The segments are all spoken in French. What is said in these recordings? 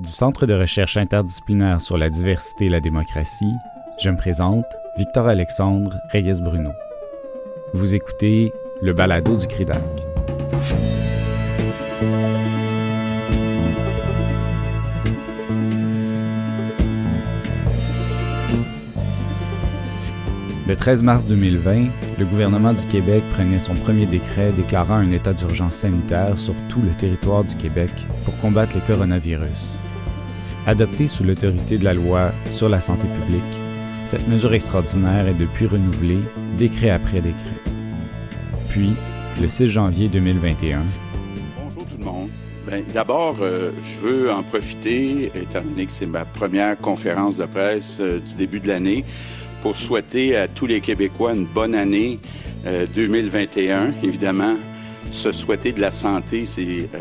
Du Centre de recherche interdisciplinaire sur la diversité et la démocratie, je me présente Victor Alexandre Reyes Bruno. Vous écoutez le balado du CRIDAC. Le 13 mars 2020, le gouvernement du Québec prenait son premier décret déclarant un état d'urgence sanitaire sur tout le territoire du Québec pour combattre le coronavirus. Adoptée sous l'autorité de la loi sur la santé publique, cette mesure extraordinaire est depuis renouvelée décret après décret. Puis, le 6 janvier 2021. Bonjour tout le monde. Ben, D'abord, euh, je veux en profiter, étant donné que c'est ma première conférence de presse euh, du début de l'année, pour souhaiter à tous les Québécois une bonne année euh, 2021. Évidemment, se souhaiter de la santé, c'est euh,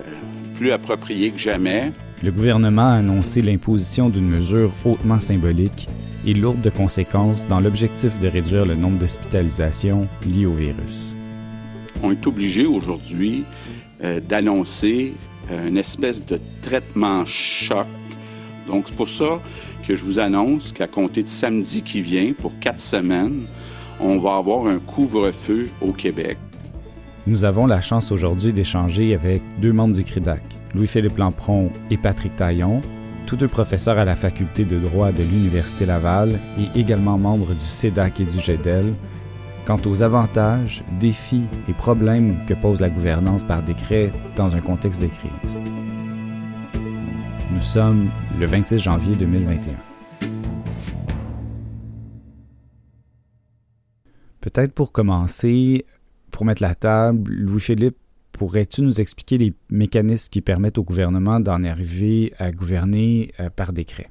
plus approprié que jamais. Le gouvernement a annoncé l'imposition d'une mesure hautement symbolique et lourde de conséquences dans l'objectif de réduire le nombre d'hospitalisations liées au virus. On est obligé aujourd'hui euh, d'annoncer euh, une espèce de traitement choc. Donc, c'est pour ça que je vous annonce qu'à compter de samedi qui vient, pour quatre semaines, on va avoir un couvre-feu au Québec. Nous avons la chance aujourd'hui d'échanger avec deux membres du CRIDAC, Louis-Philippe Lampron et Patrick Taillon, tous deux professeurs à la faculté de droit de l'Université Laval et également membres du CEDAC et du GEDEL, quant aux avantages, défis et problèmes que pose la gouvernance par décret dans un contexte de crise. Nous sommes le 26 janvier 2021. Peut-être pour commencer, pour mettre la table, Louis-Philippe, pourrais-tu nous expliquer les mécanismes qui permettent au gouvernement d'en arriver à gouverner euh, par décret?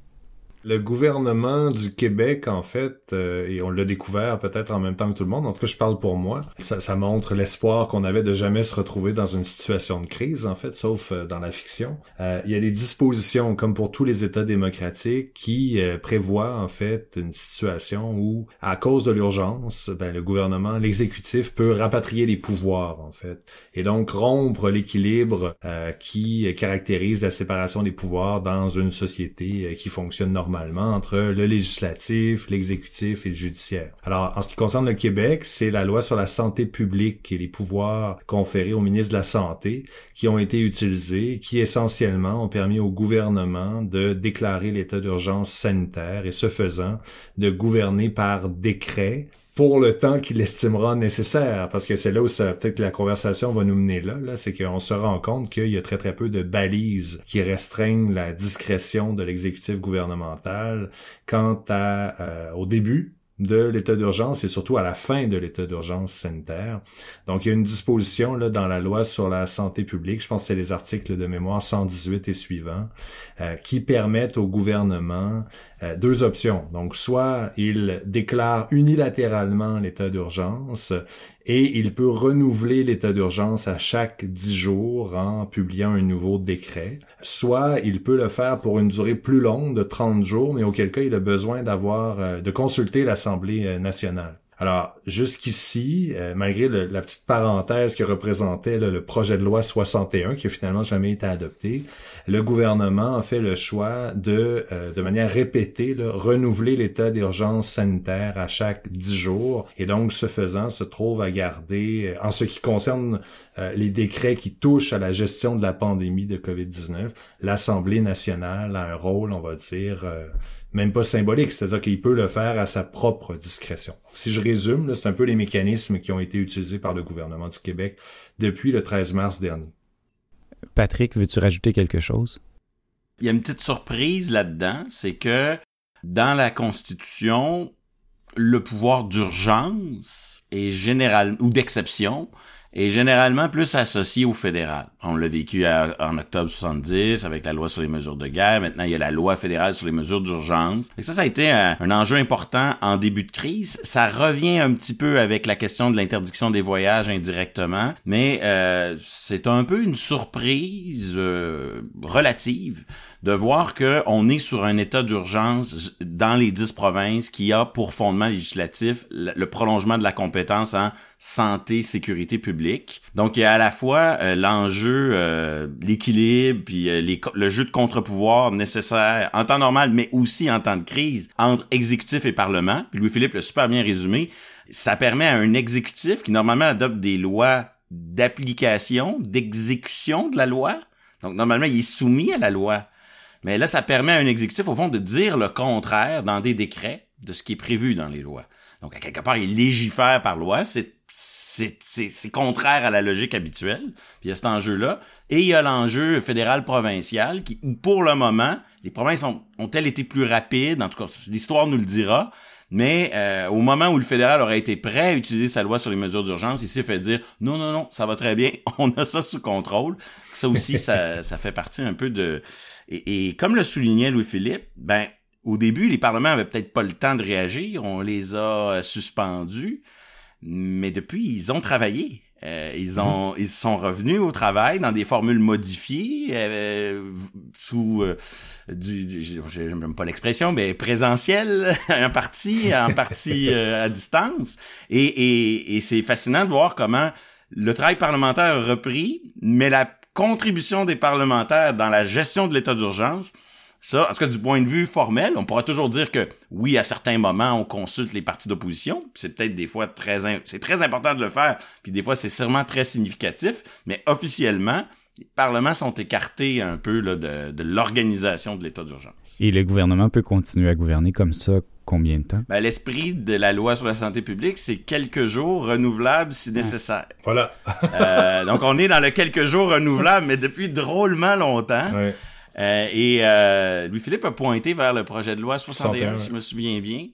Le gouvernement du Québec, en fait, euh, et on l'a découvert peut-être en même temps que tout le monde, en tout cas je parle pour moi, ça, ça montre l'espoir qu'on avait de jamais se retrouver dans une situation de crise, en fait, sauf euh, dans la fiction. Euh, il y a des dispositions, comme pour tous les États démocratiques, qui euh, prévoient en fait une situation où, à cause de l'urgence, ben, le gouvernement, l'exécutif peut rapatrier les pouvoirs, en fait, et donc rompre l'équilibre euh, qui caractérise la séparation des pouvoirs dans une société euh, qui fonctionne normalement entre le législatif, l'exécutif et le judiciaire. Alors, en ce qui concerne le Québec, c'est la loi sur la santé publique et les pouvoirs conférés au ministre de la Santé qui ont été utilisés, qui essentiellement ont permis au gouvernement de déclarer l'état d'urgence sanitaire et ce faisant, de gouverner par décret pour le temps qu'il estimera nécessaire, parce que c'est là où peut-être que la conversation va nous mener là, là c'est qu'on se rend compte qu'il y a très très peu de balises qui restreignent la discrétion de l'exécutif gouvernemental quant à euh, au début de l'état d'urgence et surtout à la fin de l'état d'urgence sanitaire. Donc, il y a une disposition là, dans la loi sur la santé publique, je pense que c'est les articles de mémoire 118 et suivants, euh, qui permettent au gouvernement euh, deux options. Donc, soit il déclare unilatéralement l'état d'urgence et il peut renouveler l'état d'urgence à chaque dix jours en publiant un nouveau décret. Soit il peut le faire pour une durée plus longue de 30 jours, mais auquel cas il a besoin d'avoir euh, de consulter l'Assemblée nationale. Alors, jusqu'ici, euh, malgré la petite parenthèse que représentait le projet de loi 61, qui a finalement jamais été adopté, le gouvernement a fait le choix de, euh, de manière répétée, renouveler l'état d'urgence sanitaire à chaque dix jours, et donc, ce faisant, se trouve à garder, euh, en ce qui concerne les décrets qui touchent à la gestion de la pandémie de COVID-19, l'Assemblée nationale a un rôle, on va dire, même pas symbolique, c'est-à-dire qu'il peut le faire à sa propre discrétion. Si je résume, c'est un peu les mécanismes qui ont été utilisés par le gouvernement du Québec depuis le 13 mars dernier. Patrick, veux-tu rajouter quelque chose? Il y a une petite surprise là-dedans, c'est que dans la Constitution, le pouvoir d'urgence est général ou d'exception est généralement plus associé au fédéral. On l'a vécu en octobre 70 avec la loi sur les mesures de guerre. Maintenant, il y a la loi fédérale sur les mesures d'urgence. Ça, ça a été un, un, enjeu important en début de crise. Ça revient un petit peu avec la question de l'interdiction des voyages indirectement, mais euh, c'est un peu une surprise euh, relative de voir que on est sur un état d'urgence dans les dix provinces qui a pour fondement législatif le prolongement de la compétence en santé, sécurité publique. Donc, il y a à la fois euh, l'enjeu, euh, l'équilibre, puis euh, le jeu de contre-pouvoir nécessaire en temps normal, mais aussi en temps de crise entre exécutif et parlement. Louis-Philippe l'a super bien résumé. Ça permet à un exécutif qui normalement adopte des lois d'application, d'exécution de la loi. Donc, normalement, il est soumis à la loi. Mais là, ça permet à un exécutif, au fond, de dire le contraire dans des décrets de ce qui est prévu dans les lois. Donc, à quelque part, il légifère par loi. C'est c'est contraire à la logique habituelle. Puis il y a cet enjeu-là. Et il y a l'enjeu fédéral-provincial qui, pour le moment, les provinces ont, ont-elles été plus rapides? En tout cas, l'histoire nous le dira. Mais euh, au moment où le fédéral aurait été prêt à utiliser sa loi sur les mesures d'urgence, il s'est fait dire non, non, non, ça va très bien, on a ça sous contrôle. Ça aussi, ça, ça fait partie un peu de... Et, et comme le soulignait Louis-Philippe, ben au début, les parlements avaient peut-être pas le temps de réagir, on les a euh, suspendus, mais depuis, ils ont travaillé. Euh, ils ont, ils sont revenus au travail dans des formules modifiées euh, sous euh, du, du j'aime pas l'expression, mais présentiel, un parti, en partie euh, à distance. Et, et, et c'est fascinant de voir comment le travail parlementaire a repris, mais la contribution des parlementaires dans la gestion de l'état d'urgence ça, en tout cas, du point de vue formel, on pourra toujours dire que oui, à certains moments, on consulte les partis d'opposition. C'est peut-être des fois très, c'est très important de le faire. Puis des fois, c'est sûrement très significatif. Mais officiellement, les parlements sont écartés un peu de l'organisation de l'état d'urgence. Et le gouvernement peut continuer à gouverner comme ça combien de temps? Ben, L'esprit de la loi sur la santé publique, c'est quelques jours renouvelables si nécessaire. Voilà. euh, donc, on est dans le quelques jours renouvelables, mais depuis drôlement longtemps. Ouais. Euh, et euh, Louis-Philippe a pointé vers le projet de loi 61, 61, si je me souviens bien.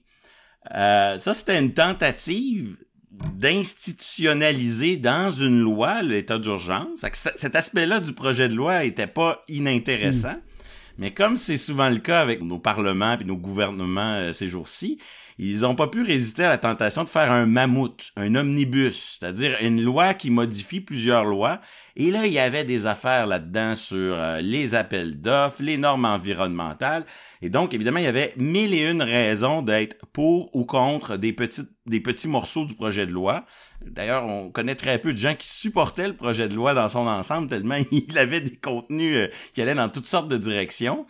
Euh, ça, c'était une tentative d'institutionnaliser dans une loi l'état d'urgence. Cet aspect-là du projet de loi était pas inintéressant. Mais comme c'est souvent le cas avec nos parlements et nos gouvernements euh, ces jours-ci, ils n'ont pas pu résister à la tentation de faire un mammouth, un omnibus, c'est-à-dire une loi qui modifie plusieurs lois. Et là, il y avait des affaires là-dedans sur euh, les appels d'offres, les normes environnementales. Et donc, évidemment, il y avait mille et une raisons d'être pour ou contre des petits, morceaux du projet de loi. D'ailleurs, on connaît très peu de gens qui supportaient le projet de loi dans son ensemble, tellement il avait des contenus euh, qui allaient dans toutes sortes de directions.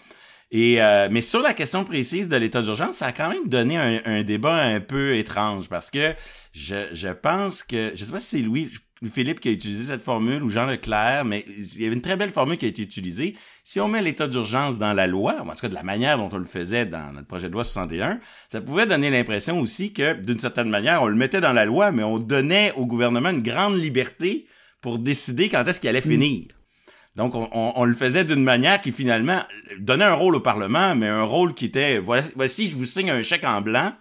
Et euh, mais sur la question précise de l'état d'urgence, ça a quand même donné un, un, débat un peu étrange parce que je, je pense que je sais pas si c'est Louis Philippe qui a utilisé cette formule ou Jean Leclerc, mais il y avait une très belle formule qui a été utilisée. Si on met l'état d'urgence dans la loi, ou en tout cas de la manière dont on le faisait dans notre projet de loi 61, ça pouvait donner l'impression aussi que d'une certaine manière, on le mettait dans la loi, mais on donnait au gouvernement une grande liberté pour décider quand est-ce qu'il allait finir. Donc, on, on, on, le faisait d'une manière qui finalement donnait un rôle au Parlement, mais un rôle qui était, voici, je vous signe un chèque en blanc.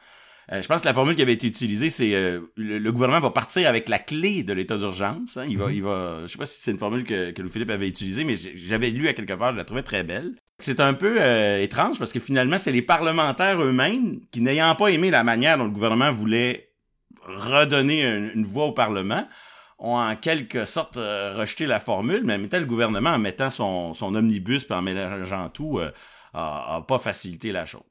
Euh, je pense que la formule qui avait été utilisée, c'est euh, le, le, gouvernement va partir avec la clé de l'état d'urgence. Hein. Il va, -hmm. il va. Je sais pas si c'est une formule que, que Louis-Philippe avait utilisée, mais j'avais lu à quelque part, je la trouvais très belle. C'est un peu euh, étrange parce que finalement, c'est les parlementaires eux-mêmes qui, n'ayant pas aimé la manière dont le gouvernement voulait redonner une, une voix au Parlement, ont en quelque sorte euh, rejeté la formule, mais en mettant le gouvernement en mettant son, omnibus et en mélangeant tout, euh, a, a, pas facilité la chose.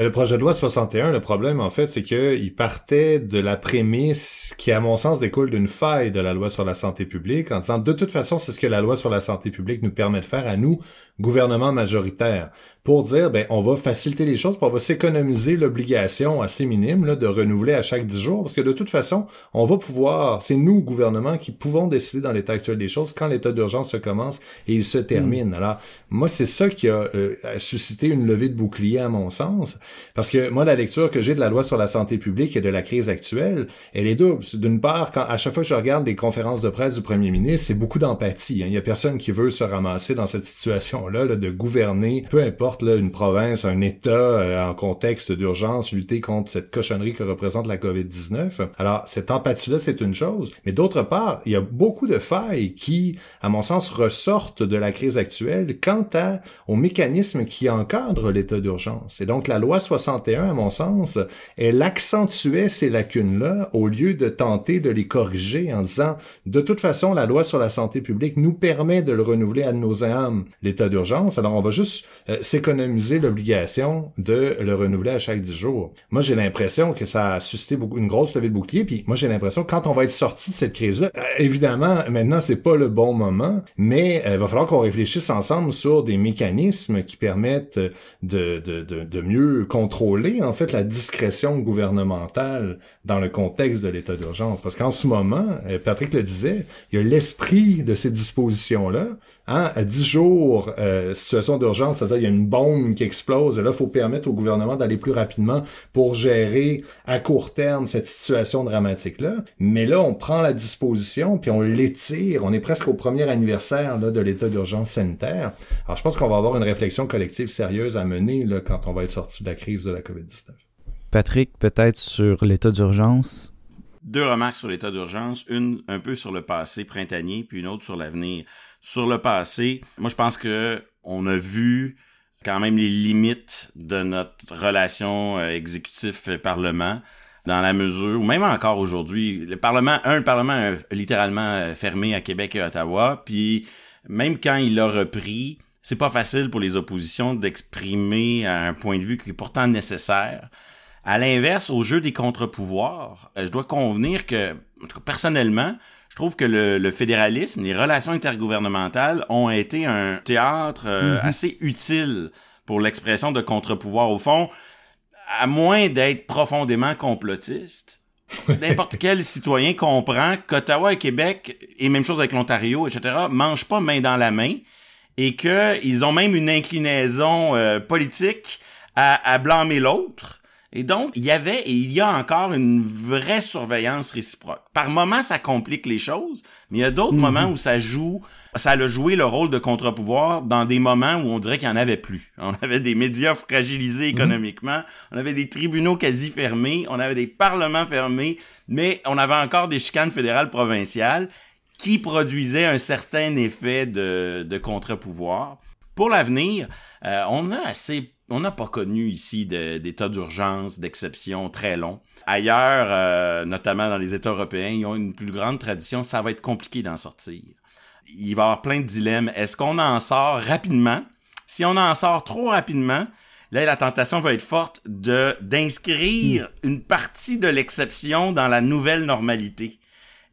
Le projet de loi 61, le problème, en fait, c'est qu'il partait de la prémisse qui, à mon sens, découle d'une faille de la loi sur la santé publique, en disant, de toute façon, c'est ce que la loi sur la santé publique nous permet de faire à nous, gouvernement majoritaire, pour dire, ben, on va faciliter les choses, puis on va s'économiser l'obligation assez minime là, de renouveler à chaque 10 jours, parce que de toute façon, on va pouvoir, c'est nous, gouvernement, qui pouvons décider dans l'état actuel des choses quand l'état d'urgence se commence et il se termine. Mmh. Alors, moi, c'est ça qui a euh, suscité une levée de bouclier, à mon sens. Parce que moi, la lecture que j'ai de la loi sur la santé publique et de la crise actuelle, elle est double. D'une part, quand à chaque fois que je regarde les conférences de presse du premier ministre, c'est beaucoup d'empathie. Hein. Il y a personne qui veut se ramasser dans cette situation-là là, de gouverner, peu importe là, une province, un État euh, en contexte d'urgence, lutter contre cette cochonnerie que représente la COVID-19. Alors, cette empathie-là, c'est une chose. Mais d'autre part, il y a beaucoup de failles qui, à mon sens, ressortent de la crise actuelle quant à, au mécanisme qui encadre l'état d'urgence. Et donc, la loi loi 61, à mon sens, elle accentuait ces lacunes-là au lieu de tenter de les corriger en disant, de toute façon, la loi sur la santé publique nous permet de le renouveler à nos âmes, l'état d'urgence, alors on va juste euh, s'économiser l'obligation de le renouveler à chaque 10 jours. Moi, j'ai l'impression que ça a suscité beaucoup, une grosse levée de bouclier, puis moi, j'ai l'impression quand on va être sorti de cette crise-là, euh, évidemment, maintenant, c'est pas le bon moment, mais il va falloir qu'on réfléchisse ensemble sur des mécanismes qui permettent de, de, mieux contrôler en fait la discrétion gouvernementale dans le contexte de l'état d'urgence. Parce qu'en ce moment, euh, Patrick le disait, il y a l'esprit de ces dispositions-là. Hein, à 10 jours, euh, situation d'urgence, c'est-à-dire il y a une bombe qui explose, et là, il faut permettre au gouvernement d'aller plus rapidement pour gérer à court terme cette situation dramatique-là. Mais là, on prend la disposition, puis on l'étire. On est presque au premier anniversaire là, de l'état d'urgence sanitaire. Alors, je pense qu'on va avoir une réflexion collective sérieuse à mener là, quand on va être sorti de la crise de la COVID-19. Patrick, peut-être sur l'état d'urgence? Deux remarques sur l'état d'urgence, une un peu sur le passé printanier, puis une autre sur l'avenir. Sur le passé, moi je pense que on a vu quand même les limites de notre relation euh, exécutif-parlement dans la mesure, ou même encore aujourd'hui, le Parlement, un, le Parlement est littéralement euh, fermé à Québec et Ottawa, puis même quand il a repris, c'est pas facile pour les oppositions d'exprimer un point de vue qui est pourtant nécessaire. À l'inverse, au jeu des contre-pouvoirs, euh, je dois convenir que, personnellement, je trouve que le, fédéralisme, les relations intergouvernementales ont été un théâtre euh, mm-hmm. assez utile pour l'expression de contre-pouvoir. Au fond, à moins d'être profondément complotiste, n'importe quel citoyen comprend qu'Ottawa et Québec, et même chose avec l'Ontario, etc., mangent pas main dans la main et qu'ils ont même une inclinaison euh, politique à, blâmer l'autre. Et donc, il y avait et il y a encore une vraie surveillance réciproque. Par moments, ça complique les choses, mais il y a d'autres mhm. moments où ça joue, ça a joué le rôle de contre-pouvoir dans des moments où on dirait qu'il n'y en avait plus. On avait des médias fragilisés mhm. économiquement, on avait des tribunaux quasi fermés, on avait des parlements fermés, mais on avait encore des chicanes fédérales provinciales qui produisait un certain effet de, de contre-pouvoir. Pour l'avenir, euh, on a assez on n'a pas connu ici d'état d'urgence, d'exception très long. Ailleurs, euh, notamment dans les États européens, ils ont une plus grande tradition. Ça va être compliqué d'en sortir. Il va y avoir plein de dilemmes. Est-ce qu'on en sort rapidement? Si on en sort trop rapidement, là, la tentation va être forte de d'inscrire hmm. une partie de l'exception dans la nouvelle normalité.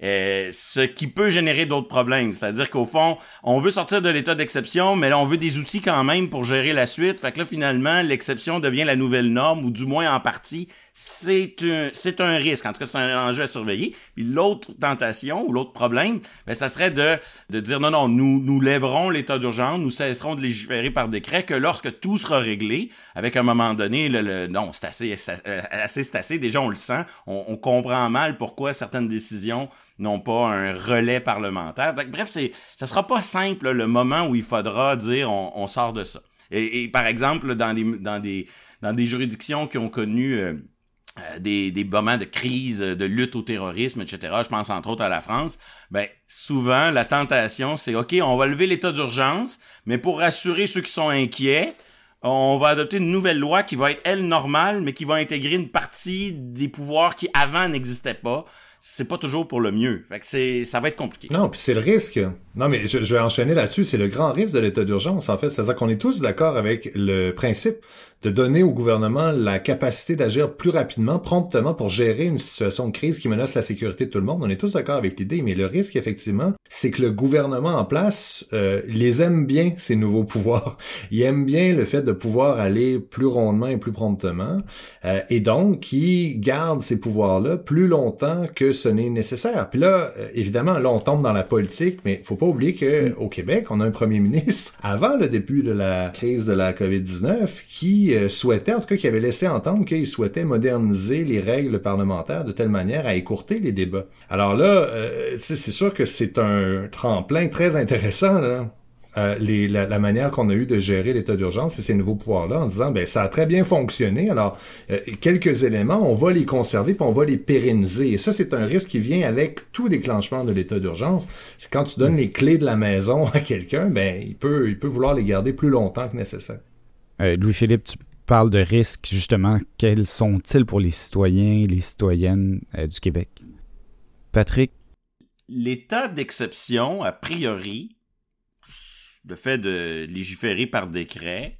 Euh, ce qui peut générer d'autres problèmes. C'est-à-dire qu'au fond, on veut sortir de l'état d'exception, mais là, on veut des outils quand même pour gérer la suite. Fait que là, finalement, l'exception devient la nouvelle norme, ou du moins en partie, c'est un, c'est un risque. En tout cas, c'est un enjeu à surveiller. Puis l'autre tentation ou l'autre problème, ben, ça serait de, de dire non, non, nous, nous lèverons l'état d'urgence, nous cesserons de légiférer par décret que lorsque tout sera réglé, avec un moment donné, le, non, c'est assez, c'est euh, assez, c'est assez. Déjà, on le sent. On, on comprend mal pourquoi certaines décisions n'ont pas un relais parlementaire. Donc, bref, c'est, ça sera pas simple le moment où il faudra dire on, on sort de ça. Et, et, par exemple, dans des, dans des, dans des juridictions qui ont connu euh, des, des moments de crise, de lutte au terrorisme, etc. Je pense entre autres à la France. Ben souvent la tentation, c'est ok, on va lever l'état d'urgence, mais pour rassurer ceux qui sont inquiets, on va adopter une nouvelle loi qui va être elle normale, mais qui va intégrer une partie des pouvoirs qui avant n'existaient pas c'est pas toujours pour le mieux. Que ça va être compliqué. Non, puis c'est le risque. Non, mais je vais enchaîner là-dessus. C'est le grand risque de l'état d'urgence, en fait. C'est-à-dire qu'on est tous d'accord avec le principe de donner au gouvernement la capacité d'agir plus rapidement, promptement pour gérer une situation de crise qui menace la sécurité de tout le monde. On est tous d'accord avec l'idée, mais le risque, effectivement, c'est que le gouvernement en place euh, les aime bien, ces nouveaux pouvoirs. Il aime bien le fait de pouvoir aller plus rondement et plus promptement, euh, et donc qui garde ces pouvoirs-là plus longtemps que ce n'est nécessaire. Puis là, euh, évidemment, là, on tombe dans la politique, mais faut pas oublier que au Québec, on a un premier ministre avant le début de la crise de la COVID-19 qui euh, souhaitait, en tout cas qui avait laissé entendre qu'il souhaitait moderniser les règles parlementaires de telle manière à écourter les débats. Alors là, euh, c'est sûr que c'est un tremplin très intéressant. Là. Euh, les, la, manière qu'on a eu de gérer l'état d'urgence et ces nouveaux pouvoirs-là en disant ben ça a très bien fonctionné. Alors quelques éléments, on va les conserver puis on va les pérenniser. Et ça c'est un risque qui vient avec tout déclenchement de l'état d'urgence. C'est quand tu donnes les clés de la maison à quelqu'un, ben il peut il peut vouloir les garder plus longtemps que nécessaire. Euh, Louis-Philippe, tu parle de risques, justement, quels sont-ils pour les citoyens et les citoyennes euh, du Québec? Patrick? L'état d'exception, a priori, le fait de légiférer par décret,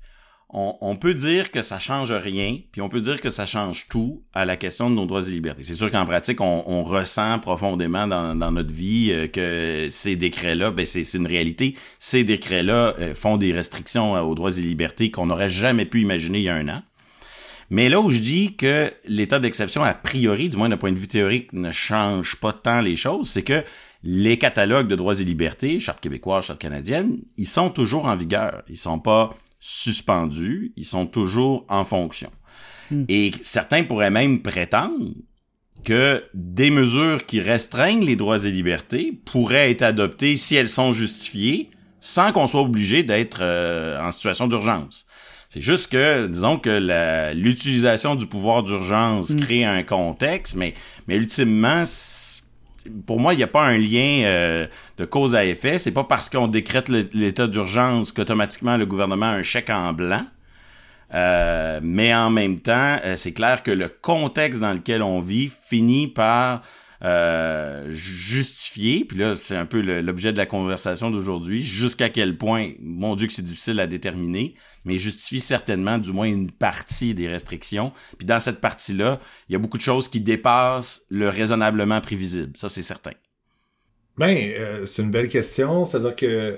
on, peut dire que ça change rien, puis on peut dire que ça change tout à la question de nos droits et libertés. C'est sûr qu'en pratique, on, ressent profondément dans, notre vie euh, que ces décrets-là, ben c'est une réalité. Ces décrets-là euh, font des restrictions aux droits et libertés qu'on n'aurait jamais pu imaginer il y a un an. Mais là où je dis que l'état d'exception, a priori, du moins d'un point de vue théorique, ne change pas tant les choses, c'est que les catalogues de droits et libertés, charte québécoise, charte canadienne, ils sont toujours en vigueur. Ils sont pas suspendus, ils sont toujours en fonction. Hmm. Et certains pourraient même prétendre que des mesures qui restreignent les droits et libertés pourraient être adoptées si elles sont justifiées sans qu'on soit obligé d'être euh, en situation d'urgence. C'est juste que, disons que l'utilisation du pouvoir d'urgence hmm. crée un contexte, mais, mais ultimement, pour moi, il n'y a pas un lien euh, de cause à effet. C'est pas parce qu'on décrète l'état d'urgence qu'automatiquement le gouvernement a un chèque en blanc. Euh, mais en même temps, euh, c'est clair que le contexte dans lequel on vit finit par euh, justifier, puis là c'est un peu l'objet de la conversation d'aujourd'hui, jusqu'à quel point, mon Dieu que c'est difficile à déterminer, mais justifie certainement du moins une partie des restrictions. Puis dans cette partie-là, il y a beaucoup de choses qui dépassent le raisonnablement prévisible, ça c'est certain. Ben, euh, c'est une belle question, c'est-à-dire que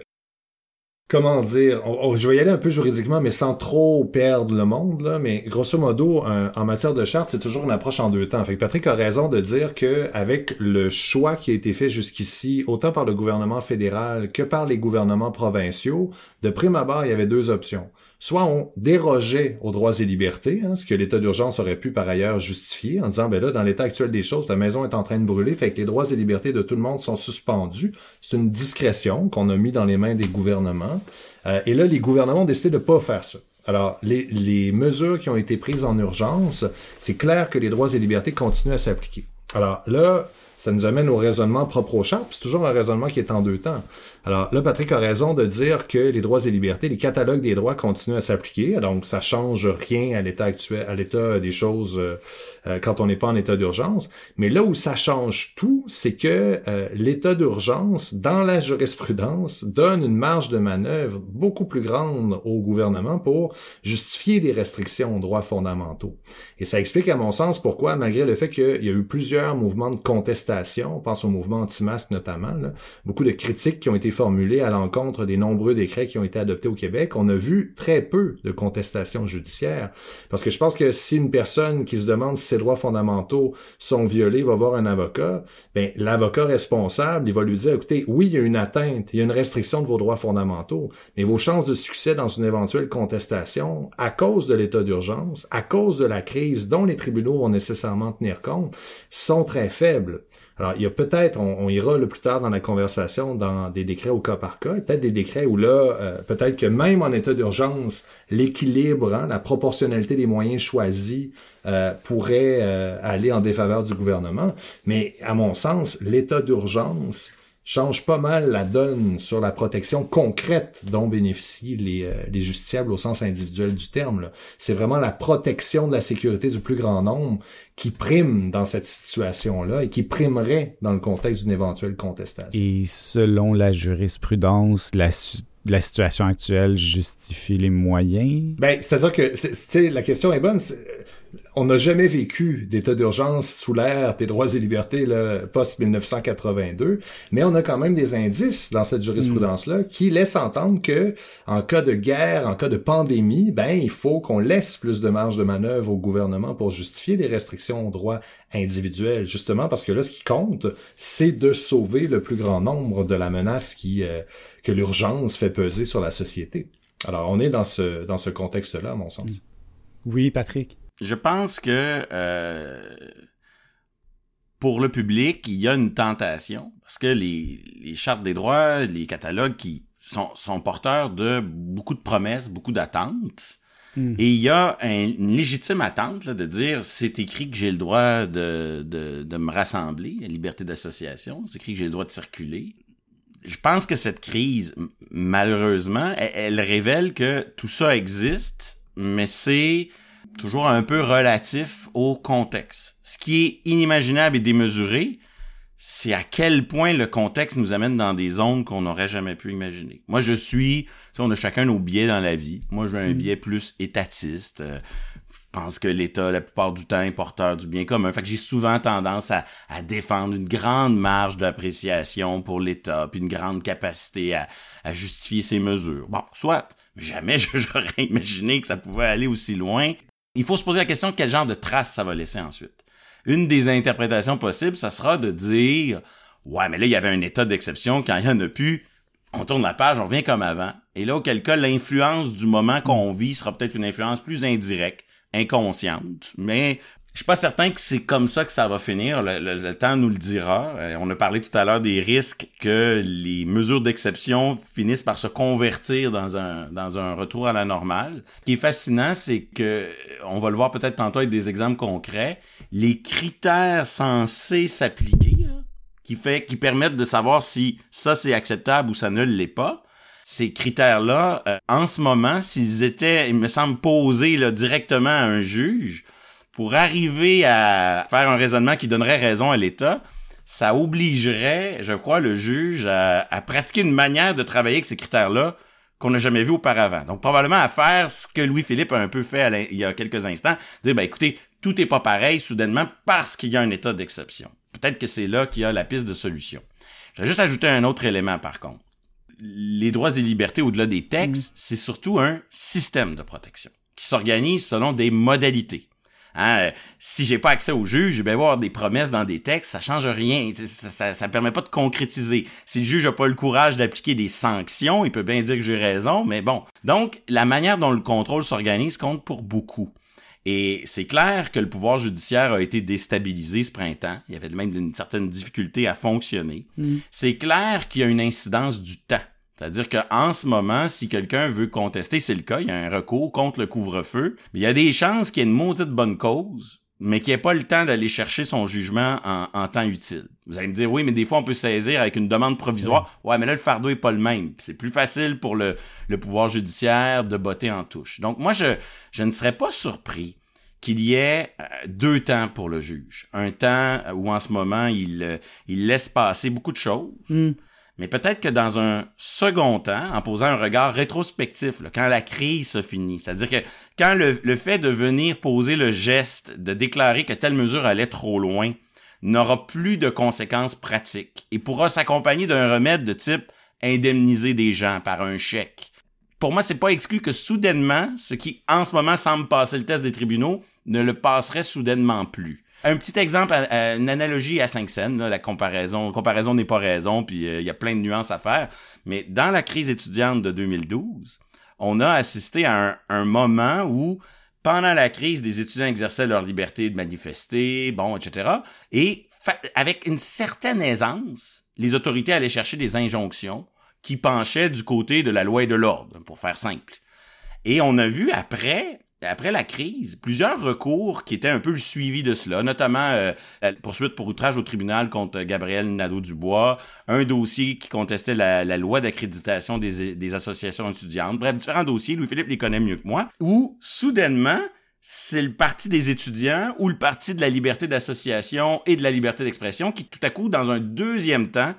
comment dire, je vais y aller un peu juridiquement, mais sans trop perdre le monde, mais grosso modo, en matière de charte, c'est toujours une approche en deux temps. Fait Patrick a raison de dire que avec le choix qui a été fait jusqu'ici, autant par le gouvernement fédéral que par les gouvernements provinciaux, de prime abord, il y avait deux options soit on dérogeait aux droits et libertés, hein, ce que l'état d'urgence aurait pu par ailleurs justifier en disant, ben là, dans l'état actuel des choses, la maison est en train de brûler, fait que les droits et libertés de tout le monde sont suspendus. C'est une discrétion qu'on a mis dans les mains des gouvernements. Euh, et là, les gouvernements ont décidé de pas faire ça. Alors, les, mesures qui ont été prises en urgence, c'est clair que les droits et libertés continuent à s'appliquer. Alors là, ça nous amène au raisonnement propre au charte, c'est toujours un raisonnement qui est en deux temps. Alors là, Patrick a raison de dire que les droits et libertés, les catalogues des droits continuent à s'appliquer, donc ça change rien à l'état actuel, à l'état des choses euh, euh, quand on n'est pas en état d'urgence. Mais là où ça change tout, c'est que euh, l'état d'urgence, dans la jurisprudence, donne une marge de manœuvre beaucoup plus grande au gouvernement pour justifier des restrictions aux droits fondamentaux. Et ça explique, à mon sens, pourquoi, malgré le fait qu'il y a eu plusieurs mouvements de contestation, on pense au mouvement anti-masque notamment, beaucoup de critiques qui ont été formulé à l'encontre des nombreux décrets qui ont été adoptés au Québec, on a vu très peu de contestations judiciaires. Parce que je pense que si une personne qui se demande si ses droits fondamentaux sont violés va voir un avocat, ben, l'avocat responsable, il va lui dire, écoutez, oui, il y a une atteinte, il y a une restriction de vos droits fondamentaux, mais vos chances de succès dans une éventuelle contestation, à cause de l'état d'urgence, à cause de la crise dont les tribunaux vont nécessairement tenir compte, sont très faibles. Alors, il y a peut-être, on, ira le plus tard dans la conversation, dans des décrets au cas par cas, peut-être des décrets où là, euh, peut-être que même en état d'urgence, l'équilibre, hein, la proportionnalité des moyens choisis euh, pourrait euh, aller en défaveur du gouvernement. Mais à mon sens, l'état d'urgence change pas mal la donne sur la protection concrète dont bénéficient les, euh, les justiciables au sens individuel du terme. C'est vraiment la protection de la sécurité du plus grand nombre qui prime dans cette situation-là et qui primerait dans le contexte d'une éventuelle contestation. Et selon la jurisprudence, la, la situation actuelle justifie les moyens? Ben, c'est-à-dire que la question est bonne on n'a jamais vécu d'état d'urgence sous l'ère des droits et libertés post-1982, mais on a quand même des indices dans cette jurisprudence-là qui laissent entendre que en cas de guerre, en cas de pandémie, ben il faut qu'on laisse plus de marge de manœuvre au gouvernement pour justifier des restrictions aux droits individuels, justement parce que là, ce qui compte, c'est de sauver le plus grand nombre de la menace qui euh, que l'urgence fait peser sur la société. Alors, on est dans ce dans ce contexte-là, à mon sens. Oui, Patrick je pense que euh, pour le public, il y a une tentation parce que les, les chartes des droits, les catalogues qui sont, sont porteurs de beaucoup de promesses, beaucoup d'attentes. Hmm. Et il y a une légitime attente là, de dire c'est écrit que j'ai le droit de, de, de me rassembler, la liberté d'association, c'est écrit que j'ai le droit de circuler. Je pense que cette crise, malheureusement, elle révèle que tout ça existe, mais c'est toujours un peu relatif au contexte. Ce qui est inimaginable et démesuré, c'est à quel point le contexte nous amène dans des zones qu'on n'aurait jamais pu imaginer. Moi, je suis, on a chacun nos biais dans la vie. Moi, j'ai un mm. biais plus étatiste. Euh, je pense que l'État, la plupart du temps, est porteur du bien commun. Fait que j'ai souvent tendance à, défendre une grande marge d'appréciation pour l'État, puis une grande capacité à, justifier ses mesures. Bon, soit, jamais j'aurais imaginé que ça pouvait aller aussi loin. Il faut se poser la question quel genre de traces ça va laisser ensuite? Une des interprétations possibles, ça sera de dire Ouais, mais là, il y avait un état d'exception, quand il y en a plus, on tourne la page, on revient comme avant. Et là, auquel cas, l'influence du moment qu'on vit sera peut-être une influence plus indirecte, inconsciente, mais suis pas certain que c'est comme ça que ça va finir. Le, temps nous le dira. Euh, on a parlé tout à l'heure des risques que les mesures d'exception finissent par se convertir dans un dans un retour à la normale. Ce qui est fascinant, c'est que on va le voir peut-être tantôt avec des exemples concrets. Les critères censés s'appliquer, qui fait qui permettent de savoir si ça c'est acceptable ou ça ne l'est pas ces critères-là, euh, en ce moment, s'ils étaient, il me semble, posés là, directement à un juge, pour arriver à faire un raisonnement qui donnerait raison à l'État, ça obligerait, je crois, le juge à, pratiquer une manière de travailler avec ces critères-là qu'on n'a jamais vu auparavant. Donc, probablement à faire ce que Louis-Philippe a un peu fait il y a quelques instants, dire, ben écoutez, tout n'est pas pareil soudainement parce qu'il y a un état d'exception. Peut-être que c'est là qu'il y a la piste de solution. Je vais juste ajouter un autre élément, par contre. Les droits et libertés au-delà des textes, mm. c'est surtout un système de protection qui s'organise selon des modalités. Hein, euh, si j'ai pas accès au juge, je vais avoir des promesses dans des textes, ça change rien. Ça, ça, permet pas de concrétiser. Si le juge a pas le courage d'appliquer des sanctions, il peut bien dire que j'ai raison, mais bon. Donc, la manière dont le contrôle s'organise compte pour beaucoup. Et c'est clair que le pouvoir judiciaire a été déstabilisé ce printemps. Il y avait même une certaine difficulté à fonctionner. Mm. C'est clair qu'il y a une incidence du temps. C'est-à-dire qu'en ce moment, si quelqu'un veut contester, c'est le cas, il y a un recours contre le couvre-feu, mais il y a des chances qu'il y ait une maudite bonne cause, mais qu'il n'y ait pas le temps d'aller chercher son jugement en, temps utile. Vous allez me dire, oui, mais des fois, on peut saisir avec une demande provisoire. Ouais, mais là, le fardeau est pas le même. C'est plus facile pour le, pouvoir judiciaire de botter en touche. Donc, moi, je, je ne serais pas surpris qu'il y ait euh, deux temps pour le juge. Un temps où, en ce moment, il, euh, il laisse passer beaucoup de choses. Hmm. Mais peut-être que dans un second temps, en posant un regard rétrospectif, quand la crise se finit, c'est-à-dire que quand le, le, fait de venir poser le geste, de déclarer que telle mesure allait trop loin, n'aura plus de conséquences pratiques et pourra s'accompagner d'un remède de type indemniser des gens par un chèque. Pour moi, c'est pas exclu que soudainement, ce qui en ce moment semble passer le test des tribunaux, ne le passerait soudainement plus. Un petit exemple, une analogie à 5 scènes, la comparaison, comparaison n'est pas raison, puis euh, il y a plein de nuances à faire. Mais dans la crise étudiante de 2012, on a assisté à un, moment où, pendant la crise, des étudiants exerçaient leur liberté de manifester, bon, etc. Et avec une certaine aisance, les autorités allaient chercher des injonctions qui penchaient du côté de la loi et de l'ordre, pour faire simple. Et on a vu après après la crise, plusieurs recours qui étaient un peu le suivi de cela, notamment euh, poursuite pour outrage au tribunal contre Gabriel Nadeau-Dubois, un dossier qui contestait la, loi d'accréditation des, associations étudiantes, bref, différents dossiers, Louis-Philippe les connaît mieux que moi, où, soudainement, c'est le parti des étudiants ou le parti de la liberté d'association et de la liberté d'expression qui, tout à coup, dans un deuxième temps,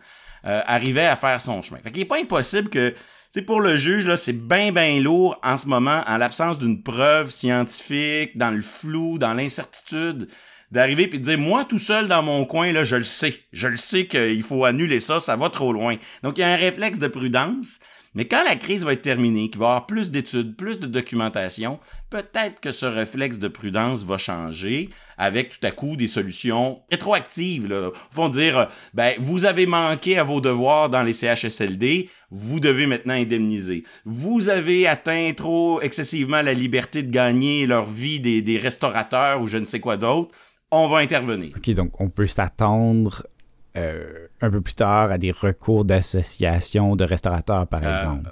euh, arrivait à faire son chemin. Fait qu'il n'est pas impossible que c'est pour le juge là, c'est bien bien lourd en ce moment en l'absence d'une preuve scientifique, dans le flou, dans l'incertitude d'arriver puis de dire moi tout seul dans mon coin là, je le sais, je le sais qu'il faut annuler ça, ça va trop loin. Donc il y a un réflexe de prudence mais quand la crise va être terminée, qu'il va y avoir plus d'études, plus de documentation, peut-être que ce réflexe de prudence va changer avec tout à coup des solutions rétroactives. Là. Vont dire, ben, vous avez manqué à vos devoirs dans les CHSLD, vous devez maintenant indemniser. Vous avez atteint trop excessivement la liberté de gagner leur vie des, des restaurateurs ou je ne sais quoi d'autre. On va intervenir. OK, donc on peut s'attendre euh, un peu plus tard à des recours d'associations de restaurateurs, par euh, exemple?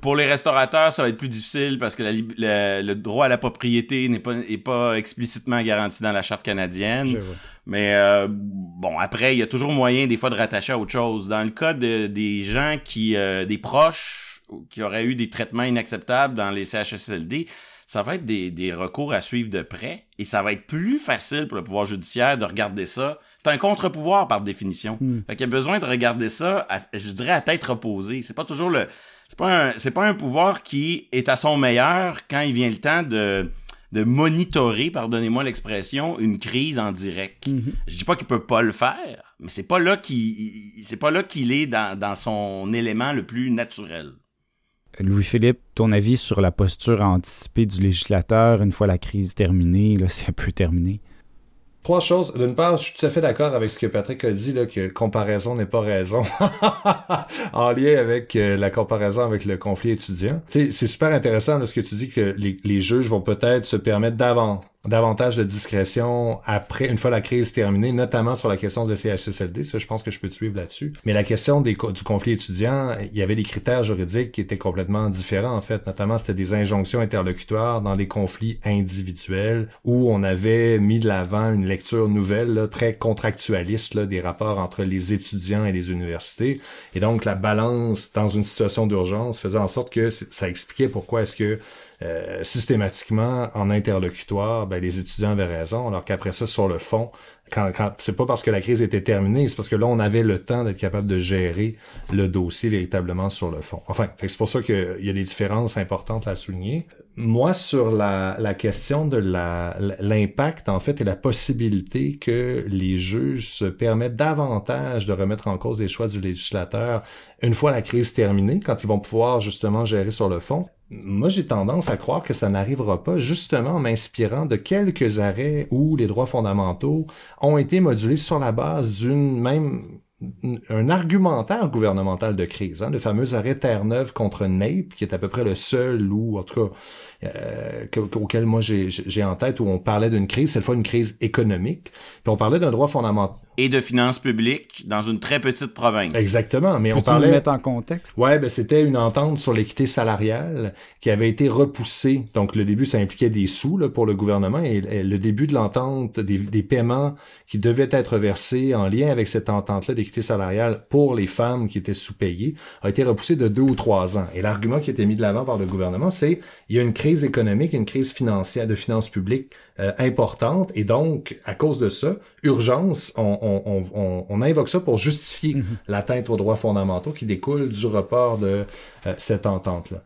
Pour les restaurateurs, ça va être plus difficile parce que le droit à la propriété n'est pas, pas explicitement garanti dans la charte canadienne. Mais euh, bon, après, il y a toujours moyen des fois de rattacher à autre chose. Dans le cas de, des gens qui, des proches qui auraient eu des traitements inacceptables dans les CHSLD, ça va être des, recours à suivre de près et ça va être plus facile pour le pouvoir judiciaire de regarder ça. C'est un contre-pouvoir par définition. Hmm. Fait qu'il y a besoin de regarder ça, je dirais, à tête reposée. C'est pas toujours le, c'est pas un, c'est pas un pouvoir qui est à son meilleur quand il vient le temps de, de monitorer, pardonnez-moi l'expression, une crise en direct. Mhm. Je dis pas qu'il peut pas le faire, mais c'est pas là qu'il, c'est pas là qu'il est dans, dans son élément le plus naturel. Louis-Philippe, ton avis sur la posture anticipée du législateur une fois la crise terminée, là, c'est un peu terminé? Trois choses. D'une part, je suis tout à fait d'accord avec ce que Patrick a dit, là, que comparaison n'est pas raison. en lien avec euh, la comparaison avec le conflit étudiant. c'est super intéressant là, ce que tu dis que les, les juges vont peut-être se permettre d'avant davantage de discrétion après, une fois la crise terminée, notamment sur la question de CHSLD. Ça, je pense que je peux te suivre là-dessus. Mais la question des, du conflit étudiant, il y avait des critères juridiques qui étaient complètement différents, en fait. Notamment, c'était des injonctions interlocutoires dans des conflits individuels où on avait mis de l'avant une lecture nouvelle, très contractualiste, là, des rapports entre les étudiants et les universités. Et donc, la balance dans une situation d'urgence faisait en sorte que ça expliquait pourquoi est-ce que euh, systématiquement en interlocutoire, ben, les étudiants avaient raison, alors qu'après ça, sur le fond, quand, quand c'est pas parce que la crise était terminée, c'est parce que là, on avait le temps d'être capable de gérer le dossier véritablement sur le fond. Enfin, c'est pour ça qu'il y a des différences importantes à souligner. Moi, sur la, la question de l'impact, en fait, et la possibilité que les juges se permettent davantage de remettre en cause les choix du législateur une fois la crise terminée, quand ils vont pouvoir justement gérer sur le fond, moi, j'ai tendance à croire que ça n'arrivera pas justement en m'inspirant de quelques arrêts où les droits fondamentaux ont été modulés sur la base d'une même un argumentaire gouvernemental de crise, hein, le fameux arrêt Terre-Neuve contre Nape, qui est à peu près le seul ou en tout cas euh, auquel moi j'ai en tête où on parlait d'une crise, cette fois une crise économique, puis on parlait d'un droit fondamental. Et de finances publiques dans une très petite province. Exactement, mais on parlait. mettre en contexte? Ouais, ben c'était une entente sur l'équité salariale qui avait été repoussée. Donc le début, ça impliquait des sous là, pour le gouvernement et, le début de l'entente des, des, paiements qui devaient être versés en lien avec cette entente-là d'équité salariale pour les femmes qui étaient sous-payées a été repoussé de deux ou trois ans. Et l'argument qui était mis de l'avant par le gouvernement, c'est il y a une crise économique, une crise financière, de finances publiques euh, importante. Et donc, à cause de ça, urgence, on, on, on, on invoque ça pour justifier mm-hmm. l'atteinte aux droits fondamentaux qui découle du report de euh, cette entente-là.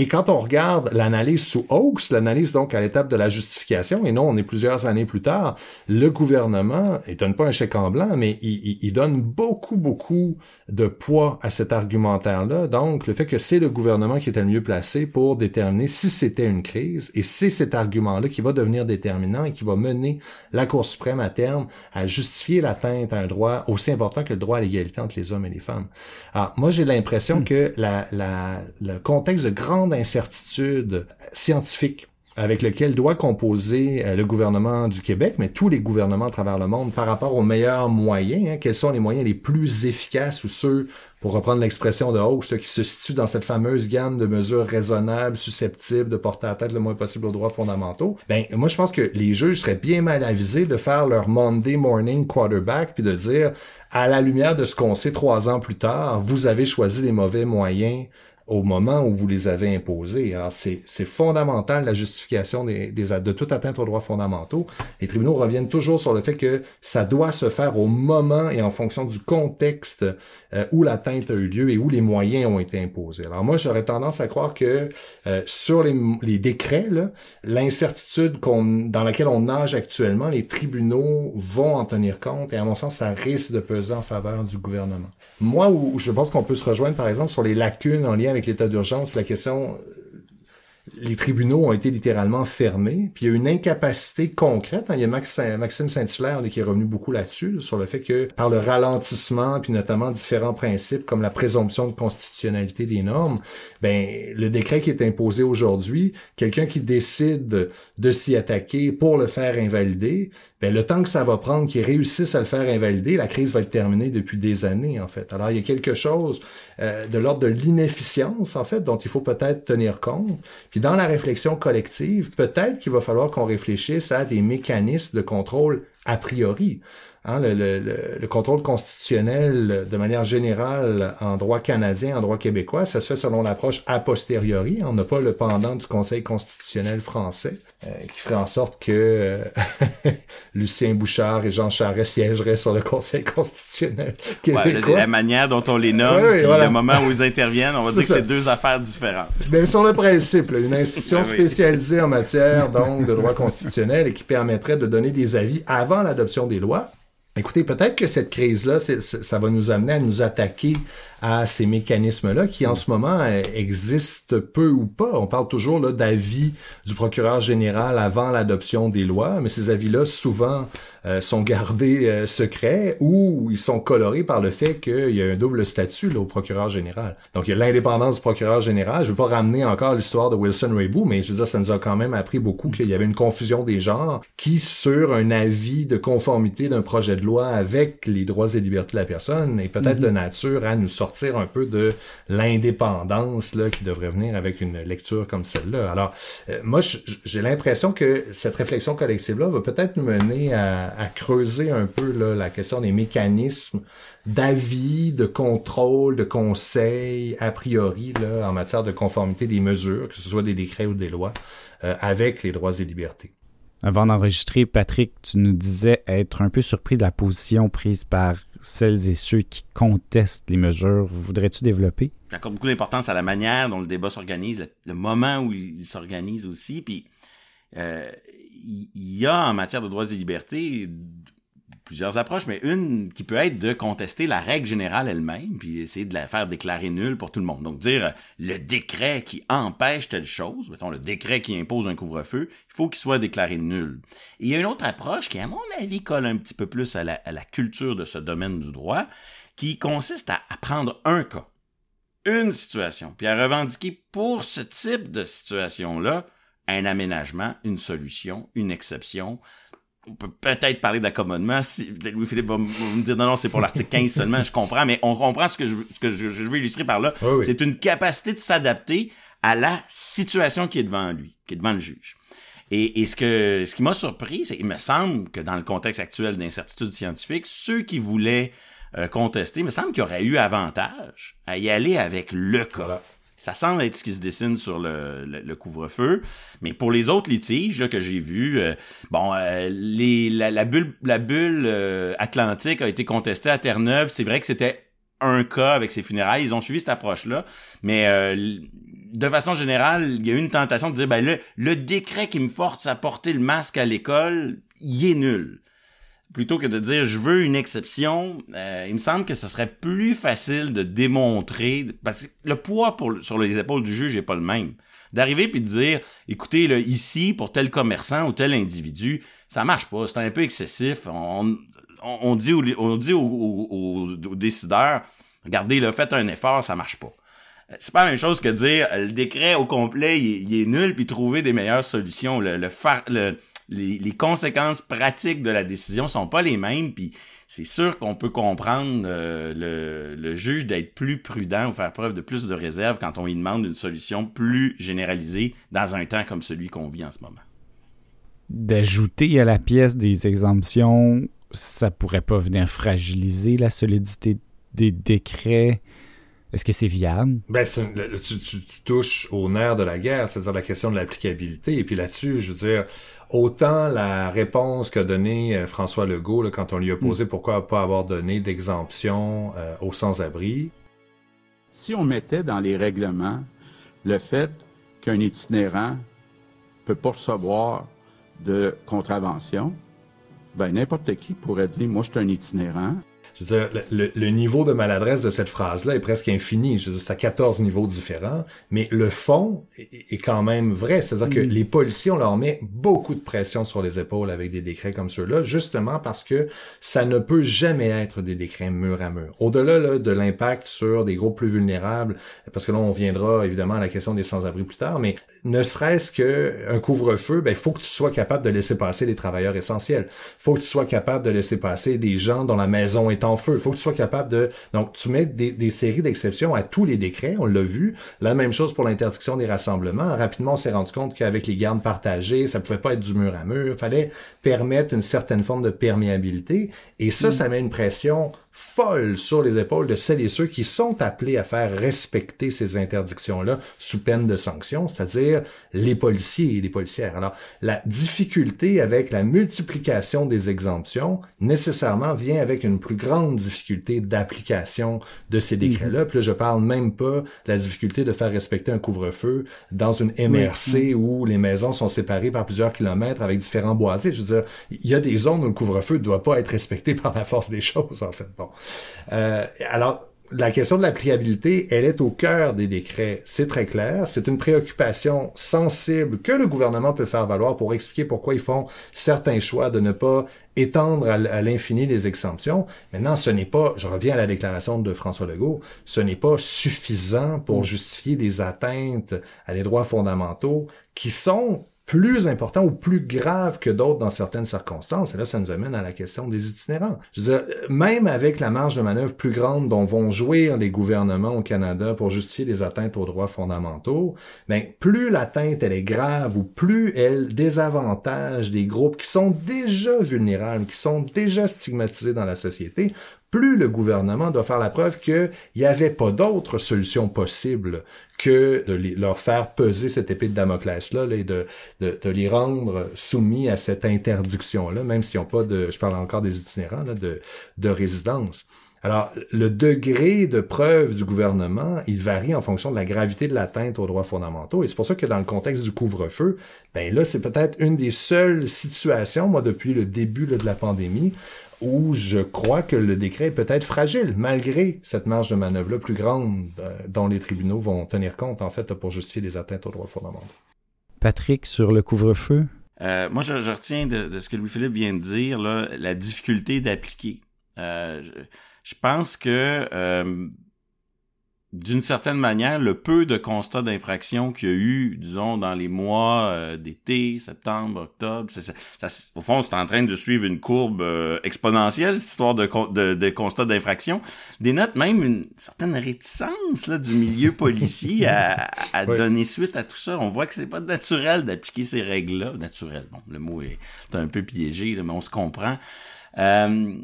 Et quand on regarde l'analyse sous Oaks, l'analyse donc à l'étape de la justification, et non, on est plusieurs années plus tard, le gouvernement, il donne pas un chèque en blanc, mais il, il, donne beaucoup, beaucoup de poids à cet argumentaire-là. Donc, le fait que c'est le gouvernement qui était le mieux placé pour déterminer si c'était une crise, et c'est cet argument-là qui va devenir déterminant et qui va mener la Cour suprême à terme à justifier l'atteinte à un droit aussi important que le droit à l'égalité entre les hommes et les femmes. Alors, moi, j'ai l'impression hmm. que la, la, le contexte de grande d'incertitude scientifique avec lequel doit composer euh, le gouvernement du Québec, mais tous les gouvernements à travers le monde par rapport aux meilleurs moyens. Hein, quels sont les moyens les plus efficaces ou ceux, pour reprendre l'expression de Host, qui se situent dans cette fameuse gamme de mesures raisonnables, susceptibles de porter à tête le moins possible aux droits fondamentaux? Ben, moi, je pense que les juges seraient bien mal avisés de faire leur Monday morning quarterback puis de dire, à la lumière de ce qu'on sait trois ans plus tard, vous avez choisi les mauvais moyens au moment où vous les avez imposés. Alors, c'est, fondamental la justification des, des, de toute atteinte aux droits fondamentaux. Les tribunaux reviennent toujours sur le fait que ça doit se faire au moment et en fonction du contexte euh, où l'atteinte a eu lieu et où les moyens ont été imposés. Alors moi, j'aurais tendance à croire que euh, sur les, les décrets, l'incertitude dans laquelle on nage actuellement, les tribunaux vont en tenir compte et à mon sens, ça risque de peser en faveur du gouvernement. Moi, où je pense qu'on peut se rejoindre, par exemple, sur les lacunes en lien avec l'état d'urgence, la question les tribunaux ont été littéralement fermés, puis il y a une incapacité concrète. Hein. Il y a Maxime Saint-Hilaire qui est revenu beaucoup là-dessus, sur le fait que par le ralentissement, puis notamment différents principes comme la présomption de constitutionnalité des normes, ben le décret qui est imposé aujourd'hui, quelqu'un qui décide de s'y attaquer pour le faire invalider, ben le temps que ça va prendre qu'ils réussissent à le faire invalider, la crise va être terminée depuis des années en fait. Alors il y a quelque chose euh, de l'ordre de l'inefficience en fait dont il faut peut-être tenir compte. Dans la réflexion collective, peut-être qu'il va falloir qu'on réfléchisse à des mécanismes de contrôle a priori. Hein, le, le, le, contrôle constitutionnel, de manière générale, en droit canadien, en droit québécois, ça se fait selon l'approche a posteriori. On n'a pas le pendant du Conseil constitutionnel français, qui ferait en sorte que euh, Lucien Bouchard et Jean Charest siégeraient sur le Conseil constitutionnel québécois. la manière dont on les nomme, le moment où ils interviennent, on va dire que c'est deux affaires différentes. Mais sur le principe, une institution spécialisée en matière donc de droit constitutionnel et qui permettrait de donner des avis avant l'adoption des lois, Écoutez, peut-être que cette crise-là, ça va nous amener à nous attaquer à ces mécanismes-là qui en ce moment euh, existent peu ou pas. On parle toujours d'avis du procureur général avant l'adoption des lois, mais ces avis-là souvent euh, sont gardés euh, secrets ou ils sont colorés par le fait qu'il y a un double statut là, au procureur général. Donc il y a l'indépendance du procureur général. Je ne veux pas ramener encore l'histoire de Wilson Raybould, mais je veux dire, ça nous a quand même appris beaucoup qu'il y avait une confusion des genres qui, sur un avis de conformité d'un projet de loi avec les droits et libertés de la personne, est peut-être mm-hmm. de nature à nous sortir sortir un peu de l'indépendance là qui devrait venir avec une lecture comme celle-là. Alors, euh, moi, j'ai l'impression que cette réflexion collective-là va peut-être nous mener à, creuser un peu la question des mécanismes d'avis, de contrôle, de conseil, a priori, là, en matière de conformité des mesures, que ce soit des décrets ou des lois, euh, avec les droits et libertés. Avant d'enregistrer, Patrick, tu nous disais être un peu surpris de la position prise par celles et ceux qui contestent les mesures. Voudrais-tu développer? J'accorde beaucoup d'importance à la manière dont le débat s'organise, le, moment où il s'organise aussi. Puis, euh, il y a en matière de droits et libertés plusieurs approches, mais une qui peut être de contester la règle générale elle-même, puis essayer de la faire déclarer nulle pour tout le monde. Donc dire le décret qui empêche telle chose, mettons le décret qui impose un couvre-feu, il faut qu'il soit déclaré nul. Il y a une autre approche qui, à mon avis, colle un petit peu plus à la, culture de ce domaine du droit, qui consiste à, à prendre un cas, une situation, puis à revendiquer pour ce type de situation-là un aménagement, une solution, une exception, on peut peut-être parler d'accommodement. Si, Louis-Philippe va, me dire non, non, c'est pour l'article 15 seulement, je comprends, mais on comprend ce que je, ce que je, veux illustrer par là. C'est une capacité de s'adapter à la situation qui est devant lui, qui est devant le juge. Et, et ce, que, ce qui m'a surpris, c'est qu'il me semble que dans le contexte actuel d'incertitude scientifique, ceux qui voulaient euh, contester, il me semble qu'il y aurait eu avantage à y aller avec le cas. Ça semble être ce qui se dessine sur le, le, couvre-feu. Mais pour les autres litiges que j'ai vus, euh, bon, euh, les, la, la, bulle, la bulle euh, atlantique a été contestée à Terre-Neuve. C'est vrai que c'était un cas avec ses funérailles. Ils ont suivi cette approche-là. Mais de façon générale, il y a eu une tentation de dire, ben, le, le décret qui me force à porter le masque à l'école, il est nul plutôt que de dire je veux une exception, euh, il me semble que ce serait plus facile de démontrer parce que le poids pour, sur les épaules du juge n'est pas le même. D'arriver puis de dire écoutez là, ici pour tel commerçant ou tel individu, ça marche pas, c'est un peu excessif. On, on, dit, on dit aux, décideurs regardez là, faites un effort, ça marche pas. Euh, c'est pas la même chose que dire le décret au complet il, est nul puis trouver des meilleures solutions. Le, le, le les, conséquences pratiques de la décision sont pas les mêmes, puis c'est sûr qu'on peut comprendre euh, le, juge d'être plus prudent ou faire preuve de plus de réserve quand on lui demande une solution plus généralisée dans un temps comme celui qu'on vit en ce moment. D'ajouter à la pièce des exemptions, ça pourrait pas venir fragiliser la solidité des décrets. Est-ce que c'est viable? Ben, tu, tu, touches au nerf de la guerre, c'est-à-dire la question de l'applicabilité. Et puis là-dessus, je veux dire, Autant la réponse qu'a donnée euh, François Legault quand on lui a posé mm. pourquoi pas avoir donné d'exemption euh, aux sans-abri. Si on mettait dans les règlements le fait qu'un itinérant peut pas recevoir de contravention, ben n'importe qui pourrait dire moi je suis un itinérant, je veux dire, le, niveau de maladresse de cette phrase-là est presque infini. Je veux dire, c'est à 14 niveaux différents, mais le fond est, quand même vrai. C'est-à-dire que mm. les policiers, on leur met beaucoup de pression sur les épaules avec des décrets comme ceux-là, justement parce que ça ne peut jamais être des décrets mur à mur. Au-delà de l'impact sur des groupes plus vulnérables, parce que là, on viendra évidemment à la question des sans-abri plus tard, mais ne serait-ce qu'un couvre-feu, ben, il faut que tu sois capable de laisser passer les travailleurs essentiels. Il faut que tu sois capable de laisser passer des gens dont la maison est en en feu. Il faut que tu sois capable de... Donc, tu mets des, des séries d'exceptions à tous les décrets, on l'a vu. La même chose pour l'interdiction des rassemblements. Rapidement, on s'est rendu compte qu'avec les gardes partagées, ça pouvait pas être du mur à mur. Il fallait permettre une certaine forme de perméabilité. Et ça, mm. ça met une pression folle sur les épaules de celles et ceux qui sont appelés à faire respecter ces interdictions-là sous peine de sanctions, c'est-à-dire les policiers et les policières. Alors, la difficulté avec la multiplication des exemptions nécessairement vient avec une plus grande difficulté d'application de ces mhm. décrets-là. Puis là, je parle même pas de la difficulté de faire respecter un couvre-feu dans une MRC où les maisons sont séparées par plusieurs kilomètres avec différents boisés. Je veux dire, il y a des zones où le couvre-feu ne doit pas être respecté par la force des choses, en fait. Bon. Euh, alors, la question de l'applicabilité, elle est au cœur des décrets. C'est très clair. C'est une préoccupation sensible que le gouvernement peut faire valoir pour expliquer pourquoi ils font certains choix de ne pas étendre à l'infini les exemptions. Maintenant, ce n'est pas, je reviens à la déclaration de François Legault, ce n'est pas suffisant pour mm. justifier des atteintes à des droits fondamentaux qui sont plus important ou plus grave que d'autres dans certaines circonstances. Et là, ça nous amène à la question des itinérants. Je veux dire, même avec la marge de manœuvre plus grande dont vont jouir les gouvernements au Canada pour justifier les atteintes aux droits fondamentaux, ben, plus l'atteinte elle est grave ou plus elle désavantage des groupes qui sont déjà vulnérables, qui sont déjà stigmatisés dans la société, plus le gouvernement doit faire la preuve qu'il n'y avait pas d'autre solution possible que de leur faire peser cette épée de Damoclès-là et de, de, les rendre soumis à cette interdiction-là, même s'ils n'ont pas de, je parle encore des itinérants, là, de, de résidence. Alors, le degré de preuve du gouvernement, il varie en fonction de la gravité de l'atteinte aux droits fondamentaux. Et c'est pour ça que dans le contexte du couvre-feu, ben là, c'est peut-être une des seules situations, moi, depuis le début de la pandémie, où je crois que le décret est peut-être fragile, malgré cette marge de manœuvre-là plus grande euh, dont les tribunaux vont tenir compte, en fait, pour justifier les atteintes aux droits fondamentaux. Patrick, sur le couvre-feu? Euh, moi, je, retiens de, ce que Louis-Philippe vient de dire, là, la difficulté d'appliquer. Euh, je, je, pense que d'une certaine manière, le peu de constats d'infraction qu'il y a eu, disons, dans les mois euh, d'été, septembre, octobre, ça, au fond, c'est en train de suivre une courbe euh, exponentielle, cette histoire de, de, de constats d'infraction, dénote même une certaine réticence là, du milieu policier à, à donner suite à tout ça. On voit que c'est pas naturel d'appliquer ces règles-là. Naturel, bon, le mot est, un peu piégé, mais on se comprend. Euh,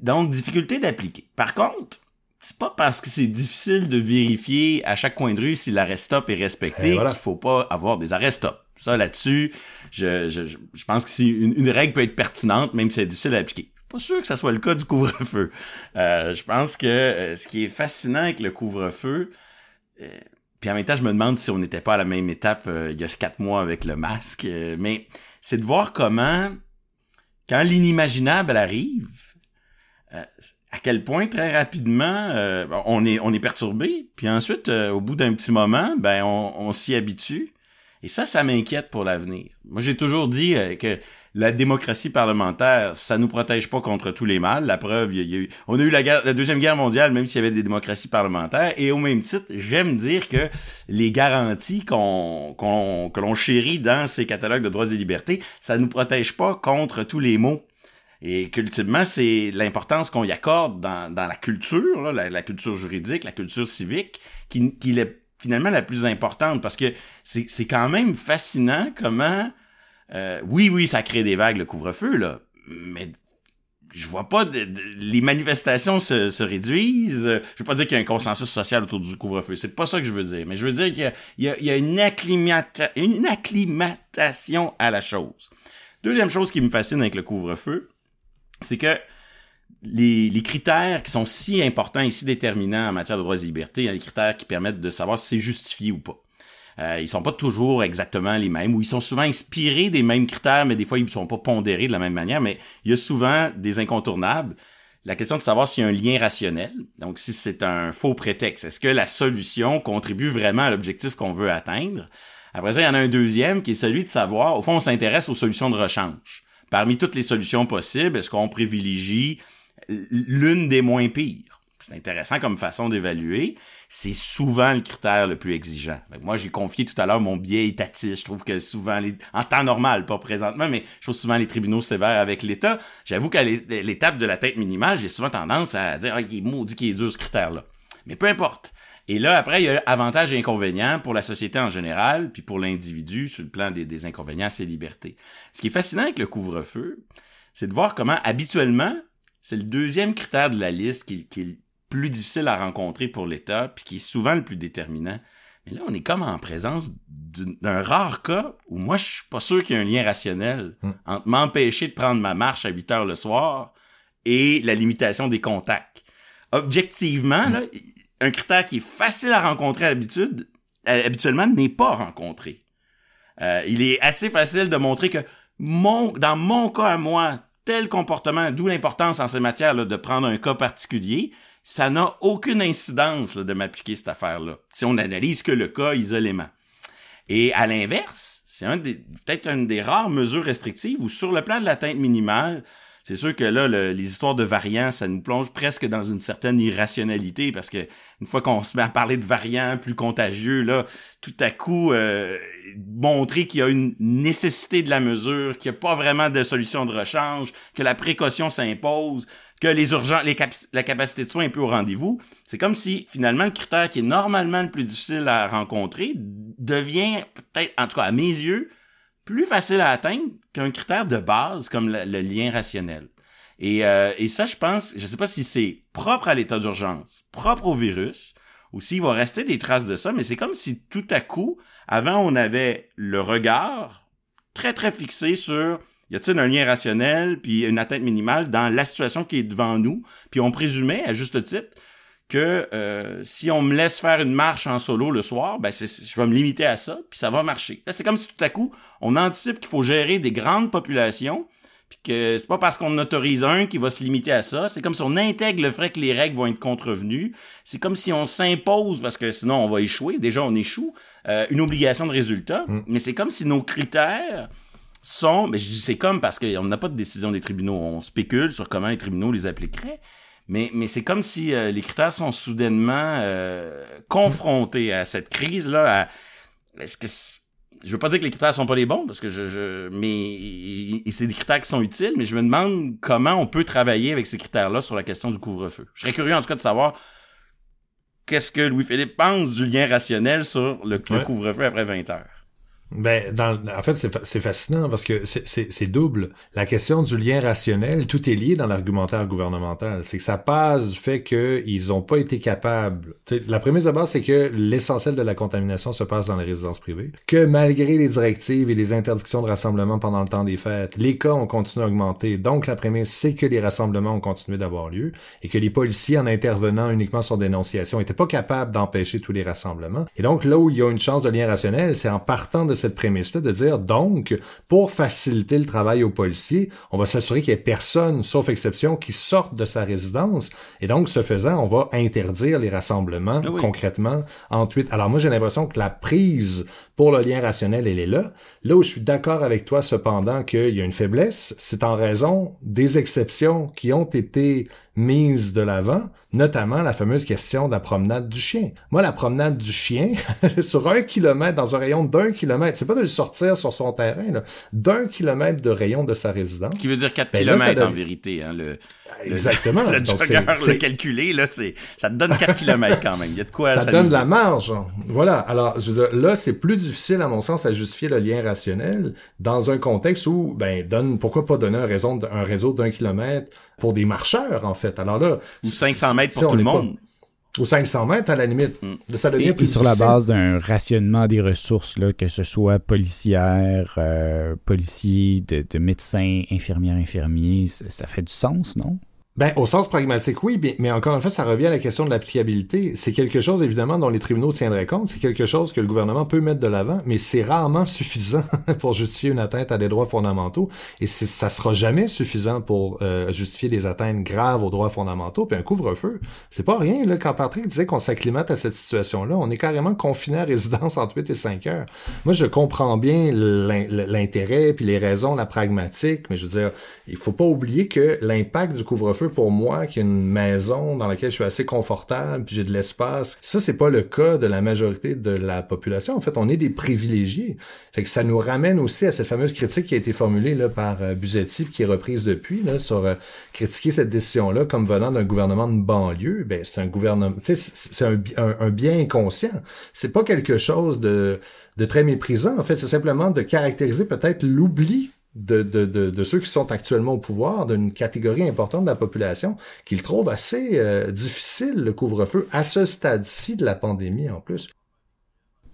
donc, difficulté d'appliquer. Par contre, c'est pas parce que c'est difficile de vérifier à chaque coin de rue si l'arrêt stop est respecté qu'il faut pas avoir des arrêts stop. Ça, là-dessus, je, je, je pense que si une, règle peut être pertinente, même si c'est difficile à appliquer. Je suis pas sûr que ça soit le cas du couvre-feu. Euh, je pense que euh, ce qui est fascinant avec le couvre-feu, euh, puis en même temps, je me demande si on n'était pas à la même étape il y a quatre mois avec le masque, mais c'est de voir comment, quand l'inimaginable arrive, à quel point très rapidement euh, on est on est perturbé, puis ensuite euh, au bout d'un petit moment, ben on, on s'y habitue. Et ça, ça m'inquiète pour l'avenir. Moi, j'ai toujours dit euh, que la démocratie parlementaire, ça nous protège pas contre tous les mâles. La preuve, il y a eu, on a eu la, guerre, la deuxième guerre mondiale, même s'il y avait des démocraties parlementaires. Et au même titre, j'aime dire que les garanties qu'on, qu'on, que l'on chérit dans ces catalogues de droits et libertés, ça nous protège pas contre tous les maux et qu'ultimement, c'est l'importance qu'on y accorde dans, dans la culture, la, la, culture juridique, la culture civique, qui, qui est finalement la plus importante, parce que c'est quand même fascinant comment... Euh, oui, oui, ça crée des vagues, le couvre-feu, là, mais je vois pas de, les manifestations se, se, réduisent. Je veux pas dire qu'il y a un consensus social autour du couvre-feu. C'est pas ça que je veux dire. Mais je veux dire qu'il y, y, y a, une, acclimata, une acclimatation à la chose. Deuxième chose qui me fascine avec le couvre-feu, c'est que les, critères qui sont si importants et si déterminants en matière de droits et libertés, les critères qui permettent de savoir si c'est justifié ou pas. Euh, ils sont pas toujours exactement les mêmes, ou ils sont souvent inspirés des mêmes critères, mais des fois ils ne sont pas pondérés de la même manière, mais il y a souvent des incontournables. La question de savoir s'il y a un lien rationnel, donc si c'est un faux prétexte, est-ce que la solution contribue vraiment à l'objectif qu'on veut atteindre? Après ça, il y en a un deuxième qui est celui de savoir, au fond, on s'intéresse aux solutions de rechange parmi toutes les solutions possibles, est-ce qu'on privilégie l'une des moins pires? c'est intéressant comme façon d'évaluer, c'est souvent le critère le plus exigeant. moi, j'ai confié tout à l'heure mon biais étatiste. Je trouve que souvent, en temps normal, pas présentement, mais je trouve souvent les tribunaux sévères avec l'État. J'avoue qu'à l'étape de la tête minimale, j'ai souvent tendance à dire, ah, il est maudit qu'il est dur ce critère-là. Mais peu importe. Et là, après, il y a avantages et inconvénients pour la société en général, puis pour l'individu sur le plan des, inconvénients, ses libertés. Ce qui est fascinant avec le couvre-feu, c'est de voir comment, habituellement, c'est le deuxième critère de la liste qui, qui est plus difficile à rencontrer pour l'État, puis qui est souvent le plus déterminant. Mais là, on est comme en présence d'un rare cas où moi, je suis pas sûr qu'il y ait un lien rationnel hmm. entre m'empêcher de prendre ma marche à 8 heures le soir et la limitation des contacts. Objectivement, là, un critère qui est facile à rencontrer à euh, habituellement, n'est pas rencontré. Euh, il est assez facile de montrer que dans mon cas à moi, tel comportement, d'où l'importance en ces matières de prendre un cas particulier, ça n'a aucune incidence de m'appliquer cette affaire-là, si on analyse que le cas isolément. Et à l'inverse, c'est peut-être une des rares mesures restrictives où sur le plan de l'atteinte minimale, c'est sûr que là, les histoires de variants, ça nous plonge presque dans une certaine irrationalité parce que une fois qu'on se met à parler de variants plus contagieux, là, tout à coup, euh, montrer qu'il y a une nécessité de la mesure, qu'il n'y a pas vraiment de solution de rechange, que la précaution s'impose, que les urgences, la capacité de soins est plus au rendez-vous. C'est comme si finalement le critère qui est normalement le plus difficile à rencontrer devient peut-être, en tout cas à mes yeux, plus facile à atteindre qu'un critère de base comme le, lien rationnel. Et, euh, et, ça, je pense, je sais pas si c'est propre à l'état d'urgence, propre au virus, ou s'il va rester des traces de ça, mais c'est comme si tout à coup, avant, on avait le regard très, très fixé sur y a-t-il un lien rationnel puis une atteinte minimale dans la situation qui est devant nous, puis on présumait, à juste titre, que euh, si on me laisse faire une marche en solo le soir, ben je vais me limiter à ça, puis ça va marcher. Là, c'est comme si tout à coup, on anticipe qu'il faut gérer des grandes populations, puis que c'est pas parce qu'on autorise un qui va se limiter à ça. C'est comme si on intègre le fait que les règles vont être contrevenues. C'est comme si on s'impose, parce que sinon on va échouer. Déjà, on échoue. Euh, une obligation de résultat. Mm. Mais c'est comme si nos critères sont... Mais je dis c'est comme parce qu'on n'a pas de décision des tribunaux. On spécule sur comment les tribunaux les appliqueraient. Mais, mais c'est comme si euh, les critères sont soudainement euh, confrontés à cette crise-là. Est-ce que je veux pas dire que les critères sont pas les bons parce que je, je mais c'est des critères qui sont utiles, mais je me demande comment on peut travailler avec ces critères-là sur la question du couvre-feu. Je serais curieux en tout cas de savoir qu'est-ce que Louis-Philippe pense du lien rationnel sur le, le couvre-feu après 20 heures. Ben, en fait, c'est fascinant parce que c'est double. La question du lien rationnel, tout est lié dans l'argumentaire gouvernemental. C'est que ça passe du fait qu'ils n'ont pas été capables. la prémisse de base, c'est que l'essentiel de la contamination se passe dans les résidences privées. Que malgré les directives et les interdictions de rassemblement pendant le temps des fêtes, les cas ont continué à augmenter. Donc, la prémisse, c'est que les rassemblements ont continué d'avoir lieu et que les policiers, en intervenant uniquement sur dénonciation, n'étaient pas capables d'empêcher tous les rassemblements. Et donc, là où il y a une chance de lien rationnel, c'est en partant de cette prémisse-là de dire donc, pour faciliter le travail aux policiers, on va s'assurer qu'il n'y ait personne, sauf exception, qui sorte de sa résidence. Et donc, ce faisant, on va interdire les rassemblements ah concrètement ensuite. Alors moi, j'ai l'impression que la prise pour le lien rationnel, elle est là. Là où je suis d'accord avec toi, cependant, qu'il y a une faiblesse, c'est en raison des exceptions qui ont été mise de l'avant, notamment la fameuse question de la promenade du chien. Moi, la promenade du chien, sur un kilomètre, dans un rayon d'un kilomètre, c'est pas de le sortir sur son terrain, d'un kilomètre de rayon de sa résidence. Ce qui veut dire 4 ben kilomètres en vérité. Hein, le, Exactement. Le, le jogger le calculé, là, c'est, ça te donne 4 kilomètres quand même. Il y a de quoi Ça donne de la marge. Voilà. Alors, je veux dire, là, c'est plus difficile, à mon sens, à justifier le lien rationnel dans un contexte où, ben, donne, pourquoi pas donner un réseau, un réseau d'un kilomètre pour des marcheurs, en fait? Alors là. Ou 500 mètres pour tout le monde. Ou 500 mètres, à la limite. Mm. Ça devient et, plus sur la base d'un rationnement des ressources, là, que ce soit policière, euh, policiers, de, de médecins, infirmières, infirmiers, ça fait du sens, non? Ben, au sens pragmatique, oui, mais, encore une fois, ça revient à la question de l'applicabilité. C'est quelque chose, évidemment, dont les tribunaux tiendraient compte. C'est quelque chose que le gouvernement peut mettre de l'avant, mais c'est rarement suffisant pour justifier une atteinte à des droits fondamentaux. Et ça sera jamais suffisant pour euh, justifier des atteintes graves aux droits fondamentaux. Puis un couvre-feu, c'est pas rien. Là, quand Patrick disait qu'on s'acclimate à cette situation-là, on est carrément confiné à résidence entre 8 et 5 heures. Moi, je comprends bien l'intérêt, puis les raisons, la pragmatique, mais je veux dire, il faut pas oublier que l'impact du couvre-feu pour moi, qui a une maison dans laquelle je suis assez confortable, puis j'ai de l'espace. Ça, c'est pas le cas de la majorité de la population. En fait, on est des privilégiés. Fait que ça nous ramène aussi à cette fameuse critique qui a été formulée là, par euh, Buzetti, qui est reprise depuis, là, sur euh, critiquer cette décision-là comme venant d'un gouvernement de banlieue. Ben, c'est un gouvernement, c'est un, un, bien inconscient. C'est pas quelque chose de, de très méprisant. En fait, c'est simplement de caractériser peut-être l'oubli de, de, de, de, ceux qui sont actuellement au pouvoir, d'une catégorie importante de la population, qu'ils trouvent assez euh, difficile, le couvre-feu, à ce stade-ci de la pandémie en plus.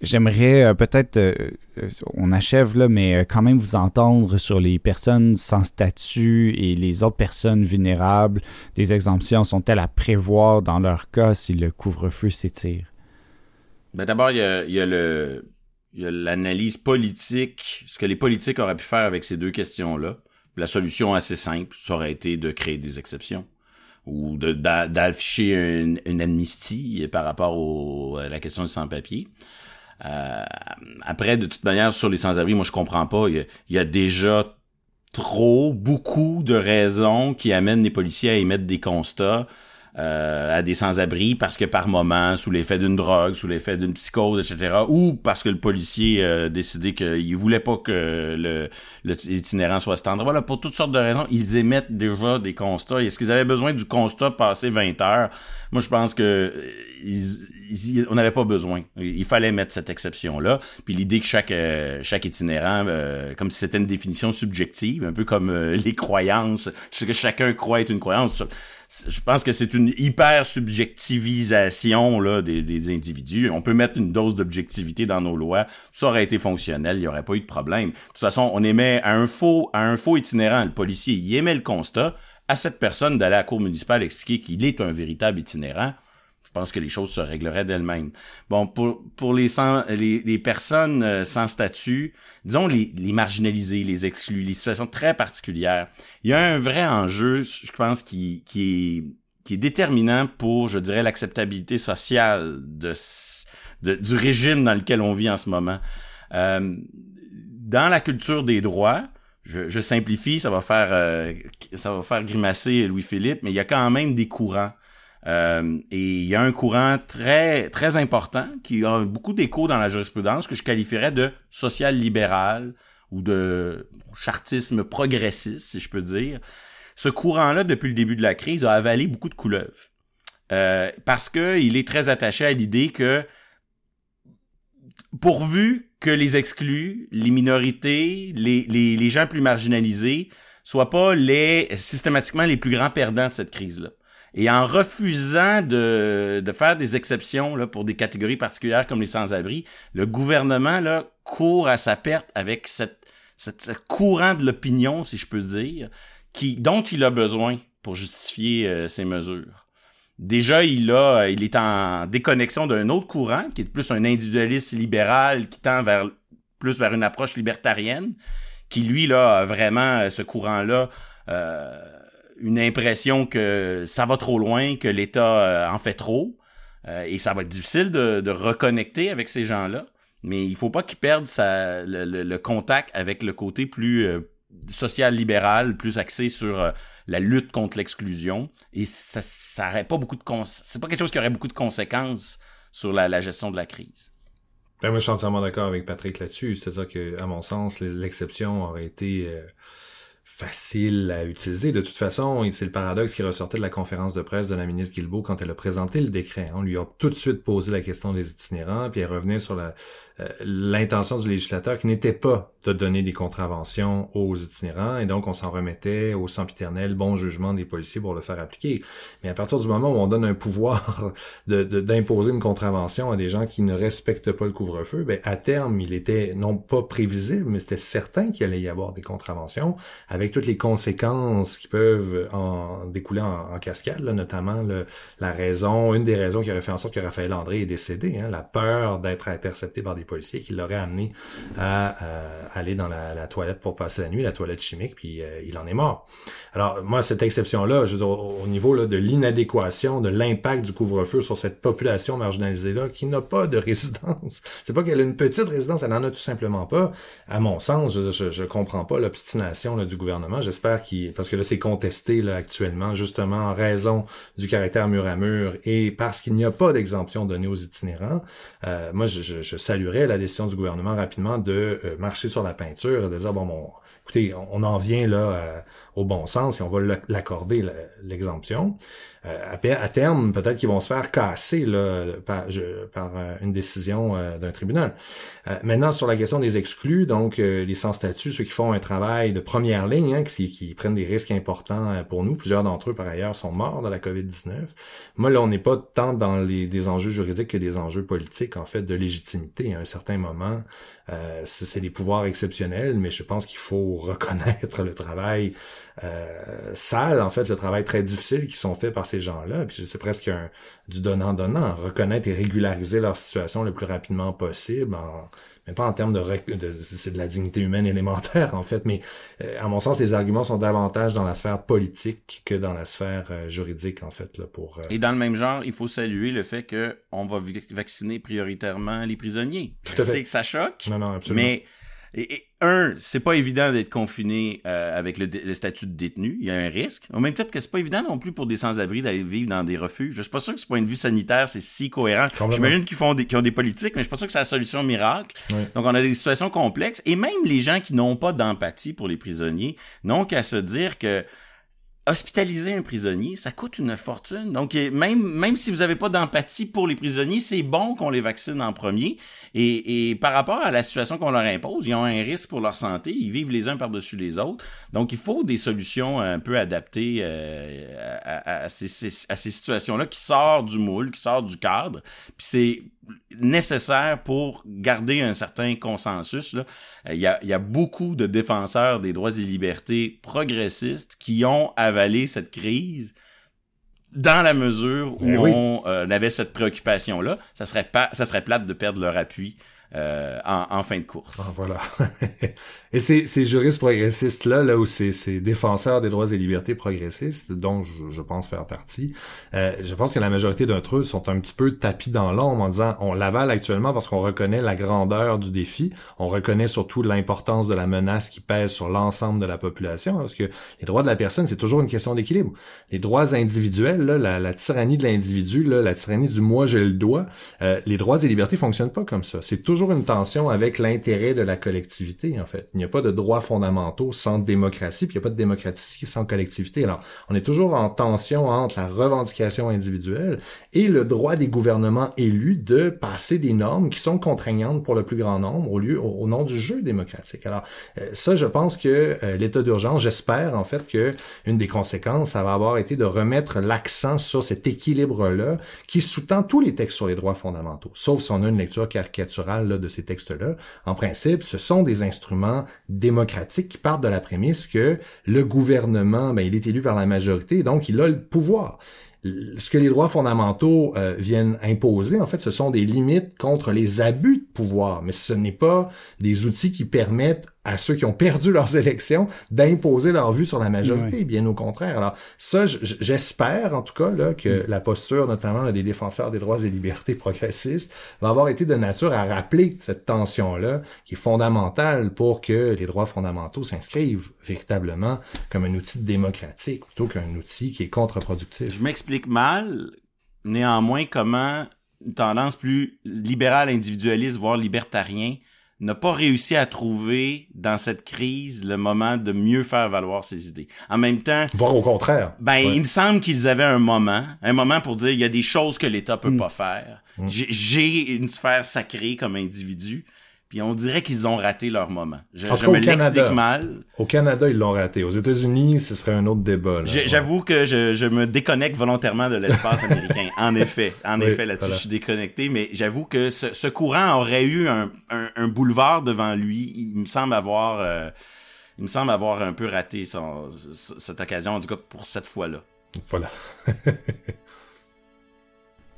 J'aimerais euh, peut-être, euh, on achève là, mais quand même vous entendre sur les personnes sans statut et les autres personnes vulnérables. Des exemptions sont-elles à prévoir dans leur cas si le couvre-feu s'étire? Ben D'abord, il y a, y a le il y a l'analyse politique, ce que les politiques auraient pu faire avec ces deux questions-là. La solution assez simple, ça aurait été de créer des exceptions ou d'afficher une, amnistie par rapport à la question du sans-papier. Euh, après, de toute manière, sur les sans-abri, moi je comprends pas. Il y, a, déjà trop, beaucoup de raisons qui amènent les policiers à émettre des constats euh, à des sans-abri parce que par moment, sous l'effet d'une drogue, sous l'effet d'une psychose, etc., ou parce que le policier a décidé qu'il voulait pas que le soit standard. Voilà, pour toutes sortes de raisons, ils émettent déjà des constats. Est-ce qu'ils avaient besoin du constat passé 20 heures? Moi, je pense que ils, on n'avait pas besoin. Il fallait mettre cette exception-là. Puis l'idée que chaque euh, chaque itinérant, euh, comme si c'était une définition subjective, un peu comme les croyances, ce que chacun croit être une croyance je pense que c'est une hyper subjectivisation là, des, individus. On peut mettre une dose d'objectivité dans nos lois. Ça aurait été fonctionnel, il n'y aurait pas eu de problème. De toute façon, on émet un faux, à un faux itinérant, le policier, il émet le constat à cette personne d'aller à la cour municipale expliquer qu'il est un véritable itinérant pense que les choses se régleraient d'elles-mêmes. Bon, pour, pour les, sans, les, les personnes euh, sans statut, disons les, les marginalisés, les exclus, les situations très particulières, il y a un vrai enjeu, je pense, qui, qui, est, qui est déterminant pour, je dirais, l'acceptabilité sociale de, de, du régime dans lequel on vit en ce moment. Euh, dans la culture des droits, je, je simplifie, ça va faire euh, ça va faire grimacer Louis-Philippe, mais il y a quand même des courants euh, et il y a un courant très très important qui a beaucoup d'écho dans la jurisprudence que je qualifierais de social-libéral ou de chartisme progressiste, si je peux dire. Ce courant-là, depuis le début de la crise, a avalé beaucoup de couleuvres. Euh, parce qu'il est très attaché à l'idée que pourvu que les exclus, les minorités, les, les, les gens plus marginalisés soient pas les systématiquement les plus grands perdants de cette crise-là. Et en refusant de, de faire des exceptions là, pour des catégories particulières comme les sans-abri, le gouvernement là, court à sa perte avec cette, cette, courant de l'opinion, si je peux dire, qui, dont il a besoin pour justifier euh, ses mesures. Déjà, il a, il est en déconnexion d'un autre courant, qui est plus un individualiste libéral qui tend vers plus vers une approche libertarienne, qui lui là a vraiment euh, ce courant-là. Euh, une impression que ça va trop loin, que l'État euh, en fait trop, euh, et ça va être difficile de, reconnecter avec ces gens-là. Mais il faut pas qu'ils perdent le, contact avec le côté plus euh, social-libéral, plus axé sur la lutte contre l'exclusion. Et ça, ça pas beaucoup de c'est pas quelque chose qui aurait beaucoup de conséquences sur la, la gestion de la crise. Ben moi, je suis entièrement d'accord avec Patrick là-dessus. C'est-à-dire que, à mon sens, l'exception aurait été facile à utiliser. De toute façon, c'est le paradoxe qui ressortait de la conférence de presse de la ministre Guilbeault quand elle a présenté le décret. On lui a tout de suite posé la question des itinérants, puis elle revenait sur euh, l'intention du législateur qui n'était pas de donner des contraventions aux itinérants et donc on s'en remettait au sempiternel bon jugement des policiers pour le faire appliquer. Mais à partir du moment où on donne un pouvoir d'imposer une contravention à des gens qui ne respectent pas le couvre-feu, ben à terme, il était non pas prévisible, mais c'était certain qu'il allait y avoir des contraventions avec toutes les conséquences qui peuvent en découler en, cascade, notamment le, la raison, une des raisons qui aurait fait en sorte que Raphaël André est décédé, hein, la peur d'être intercepté par des policiers qui l'auraient amené à euh, aller dans la, toilette pour passer la nuit, la toilette chimique, puis euh, il en est mort. Alors moi, cette exception-là, je veux dire, au, niveau là, de l'inadéquation, de l'impact du couvre-feu sur cette population marginalisée-là qui n'a pas de résidence. C'est pas qu'elle a une petite résidence, elle n'en a tout simplement pas. À mon sens, je, je, comprends pas l'obstination du gouvernement J'espère qu'il, parce que là c'est contesté là actuellement, justement en raison du caractère mur à mur et parce qu'il n'y a pas d'exemption donnée aux itinérants. Euh, moi, je, je, saluerais la décision du gouvernement rapidement de euh, marcher sur la peinture et de dire bon, bon écoutez, on en vient là euh, au bon sens et on va l'accorder l'exemption. Euh, à, terme, peut-être qu'ils vont se faire casser là, par, euh, une décision d'un tribunal. maintenant, sur la question des exclus, donc les sans-statut, ceux qui font un travail de première ligne, hein, qui, prennent des risques importants pour nous, plusieurs d'entre eux par ailleurs sont morts de la COVID-19. Moi, là, on n'est pas tant dans les, des enjeux juridiques que des enjeux politiques, en fait, de légitimité. À un certain moment, c'est des pouvoirs exceptionnels, mais je pense qu'il faut reconnaître le travail euh, sale, en fait, le travail très difficile qui sont faits par ces gens-là. Puis c'est presque un, du donnant-donnant, reconnaître et régulariser leur situation le plus rapidement possible, en, même pas en termes de, de c'est de la dignité humaine élémentaire en fait, mais euh, à mon sens, les arguments sont davantage dans la sphère politique que dans la sphère euh, juridique en fait là pour. Et dans le même genre, il faut saluer le fait que on va vacciner prioritairement les prisonniers. Tout à fait. Je sais que ça choque. Non, non, absolument. Mais et, un, c'est pas évident d'être confiné euh, avec le, statut de détenu. Il y a un risque. Au même titre que c'est pas évident non plus pour des sans-abri d'aller vivre dans des refuges. Je suis pas sûr que ce point de vue sanitaire, c'est si cohérent. J'imagine qu'ils font des, qu'ils ont des politiques, mais je suis pas sûr que c'est la solution miracle. Donc, on a des situations complexes. Et même les gens qui n'ont pas d'empathie pour les prisonniers n'ont qu'à se dire que hospitaliser un prisonnier, ça coûte une fortune. Donc, même, si vous n'avez pas d'empathie pour les prisonniers, c'est bon qu'on les vaccine en premier. Et, par rapport à la situation qu'on leur impose, ils ont un risque pour leur santé. Ils vivent les uns par-dessus les autres. Donc, il faut des solutions un peu adaptées euh, à, à, ces, à ces situations-là qui sortent du moule, qui sortent du cadre. Puis c'est nécessaire pour garder un certain consensus. Là. Euh, il, y a, il y a beaucoup de défenseurs des droits et libertés progressistes qui ont avalé cette crise dans la mesure où on euh, avait cette préoccupation-là. Ça serait pas, ça serait plate de perdre leur appui euh, en, en, fin de course. Ah, voilà. et ces, ces juristes progressistes-là, là où ces, ces défenseurs des droits et libertés progressistes, dont je, je pense faire partie, euh, je pense que la majorité d'entre eux sont un petit peu tapis dans l'ombre en disant on l'avale actuellement parce qu'on reconnaît la grandeur du défi, on reconnaît surtout l'importance de la menace qui pèse sur l'ensemble de la population, parce que les droits de la personne, c'est toujours une question d'équilibre. Les droits individuels, là, la, la tyrannie de l'individu, la tyrannie du moi j'ai le doigt, euh, les droits et libertés fonctionnent pas comme ça. C'est toujours toujours une tension avec l'intérêt de la collectivité, en fait. Il n'y a pas de droits fondamentaux sans démocratie, puis il n'y a pas de démocratie sans collectivité. Alors, on est toujours en tension entre la revendication individuelle et le droit des gouvernements élus de passer des normes qui sont contraignantes pour le plus grand nombre au lieu au, nom du jeu démocratique. Alors, euh, ça, je pense que euh, l'état d'urgence, j'espère en fait que une des conséquences, ça va avoir été de remettre l'accent sur cet équilibre-là qui sous-tend tous les textes sur les droits fondamentaux, sauf si on a une lecture caricaturale de ces textes-là, en principe, ce sont des instruments démocratiques qui partent de la prémisse que le gouvernement, ben, il est élu par la majorité, donc il a le pouvoir. Ce que les droits fondamentaux euh, viennent imposer, en fait, ce sont des limites contre les abus de pouvoir, mais ce n'est pas des outils qui permettent à ceux qui ont perdu leurs élections d'imposer leur vue sur la majorité, bien au contraire. Alors ça, j'espère en tout cas là, que la posture notamment des défenseurs des droits et libertés progressistes va avoir été de nature à rappeler cette tension-là qui est fondamentale pour que les droits fondamentaux s'inscrivent véritablement comme un outil démocratique plutôt qu'un outil qui est contre-productif. Je m'explique mal, néanmoins, comment une tendance plus libérale, individualiste, voire libertarien n'a pas réussi à trouver dans cette crise le moment de mieux faire valoir ses idées. En même temps, voire au contraire. Ben, il me semble qu'ils avaient un moment, un moment pour dire il y a des choses que l'État peut mm. pas faire. Mm. J'ai une sphère sacrée comme individu. Puis on dirait qu'ils ont raté leur moment. Je, me l'explique mal. Au Canada, ils l'ont raté. Aux États-Unis, ce serait un autre débat. J'avoue que je, me déconnecte volontairement de l'espace américain. En effet, en effet, là-dessus, je suis déconnecté. Mais j'avoue que ce, courant aurait eu un, boulevard devant lui. Il me semble avoir, euh, il me semble avoir un peu raté cette occasion, en tout cas pour cette fois-là. Voilà.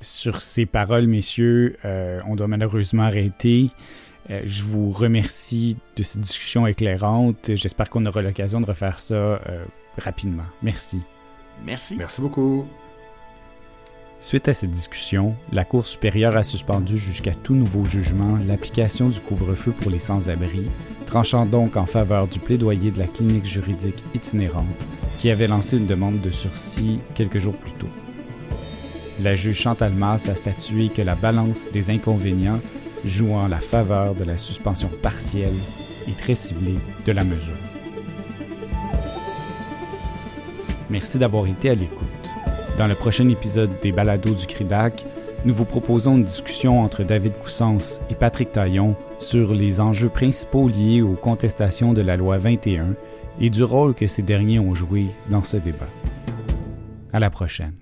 Sur ces paroles, messieurs, euh, on doit malheureusement arrêter. Euh, je vous remercie de cette discussion éclairante. J'espère qu'on aura l'occasion de refaire ça euh, rapidement. Merci. Merci. Merci beaucoup. Suite à cette discussion, la Cour supérieure a suspendu jusqu'à tout nouveau jugement l'application du couvre-feu pour les sans-abri, tranchant donc en faveur du plaidoyer de la clinique juridique itinérante qui avait lancé une demande de sursis quelques jours plus tôt. La juge Chantal Masse a statué que la balance des inconvénients joue en la faveur de la suspension partielle et très ciblée de la mesure. Merci d'avoir été à l'écoute. Dans le prochain épisode des Balados du CRIDAC, nous vous proposons une discussion entre David Coussens et Patrick Taillon sur les enjeux principaux liés aux contestations de la loi 21 et du rôle que ces derniers ont joué dans ce débat. À la prochaine.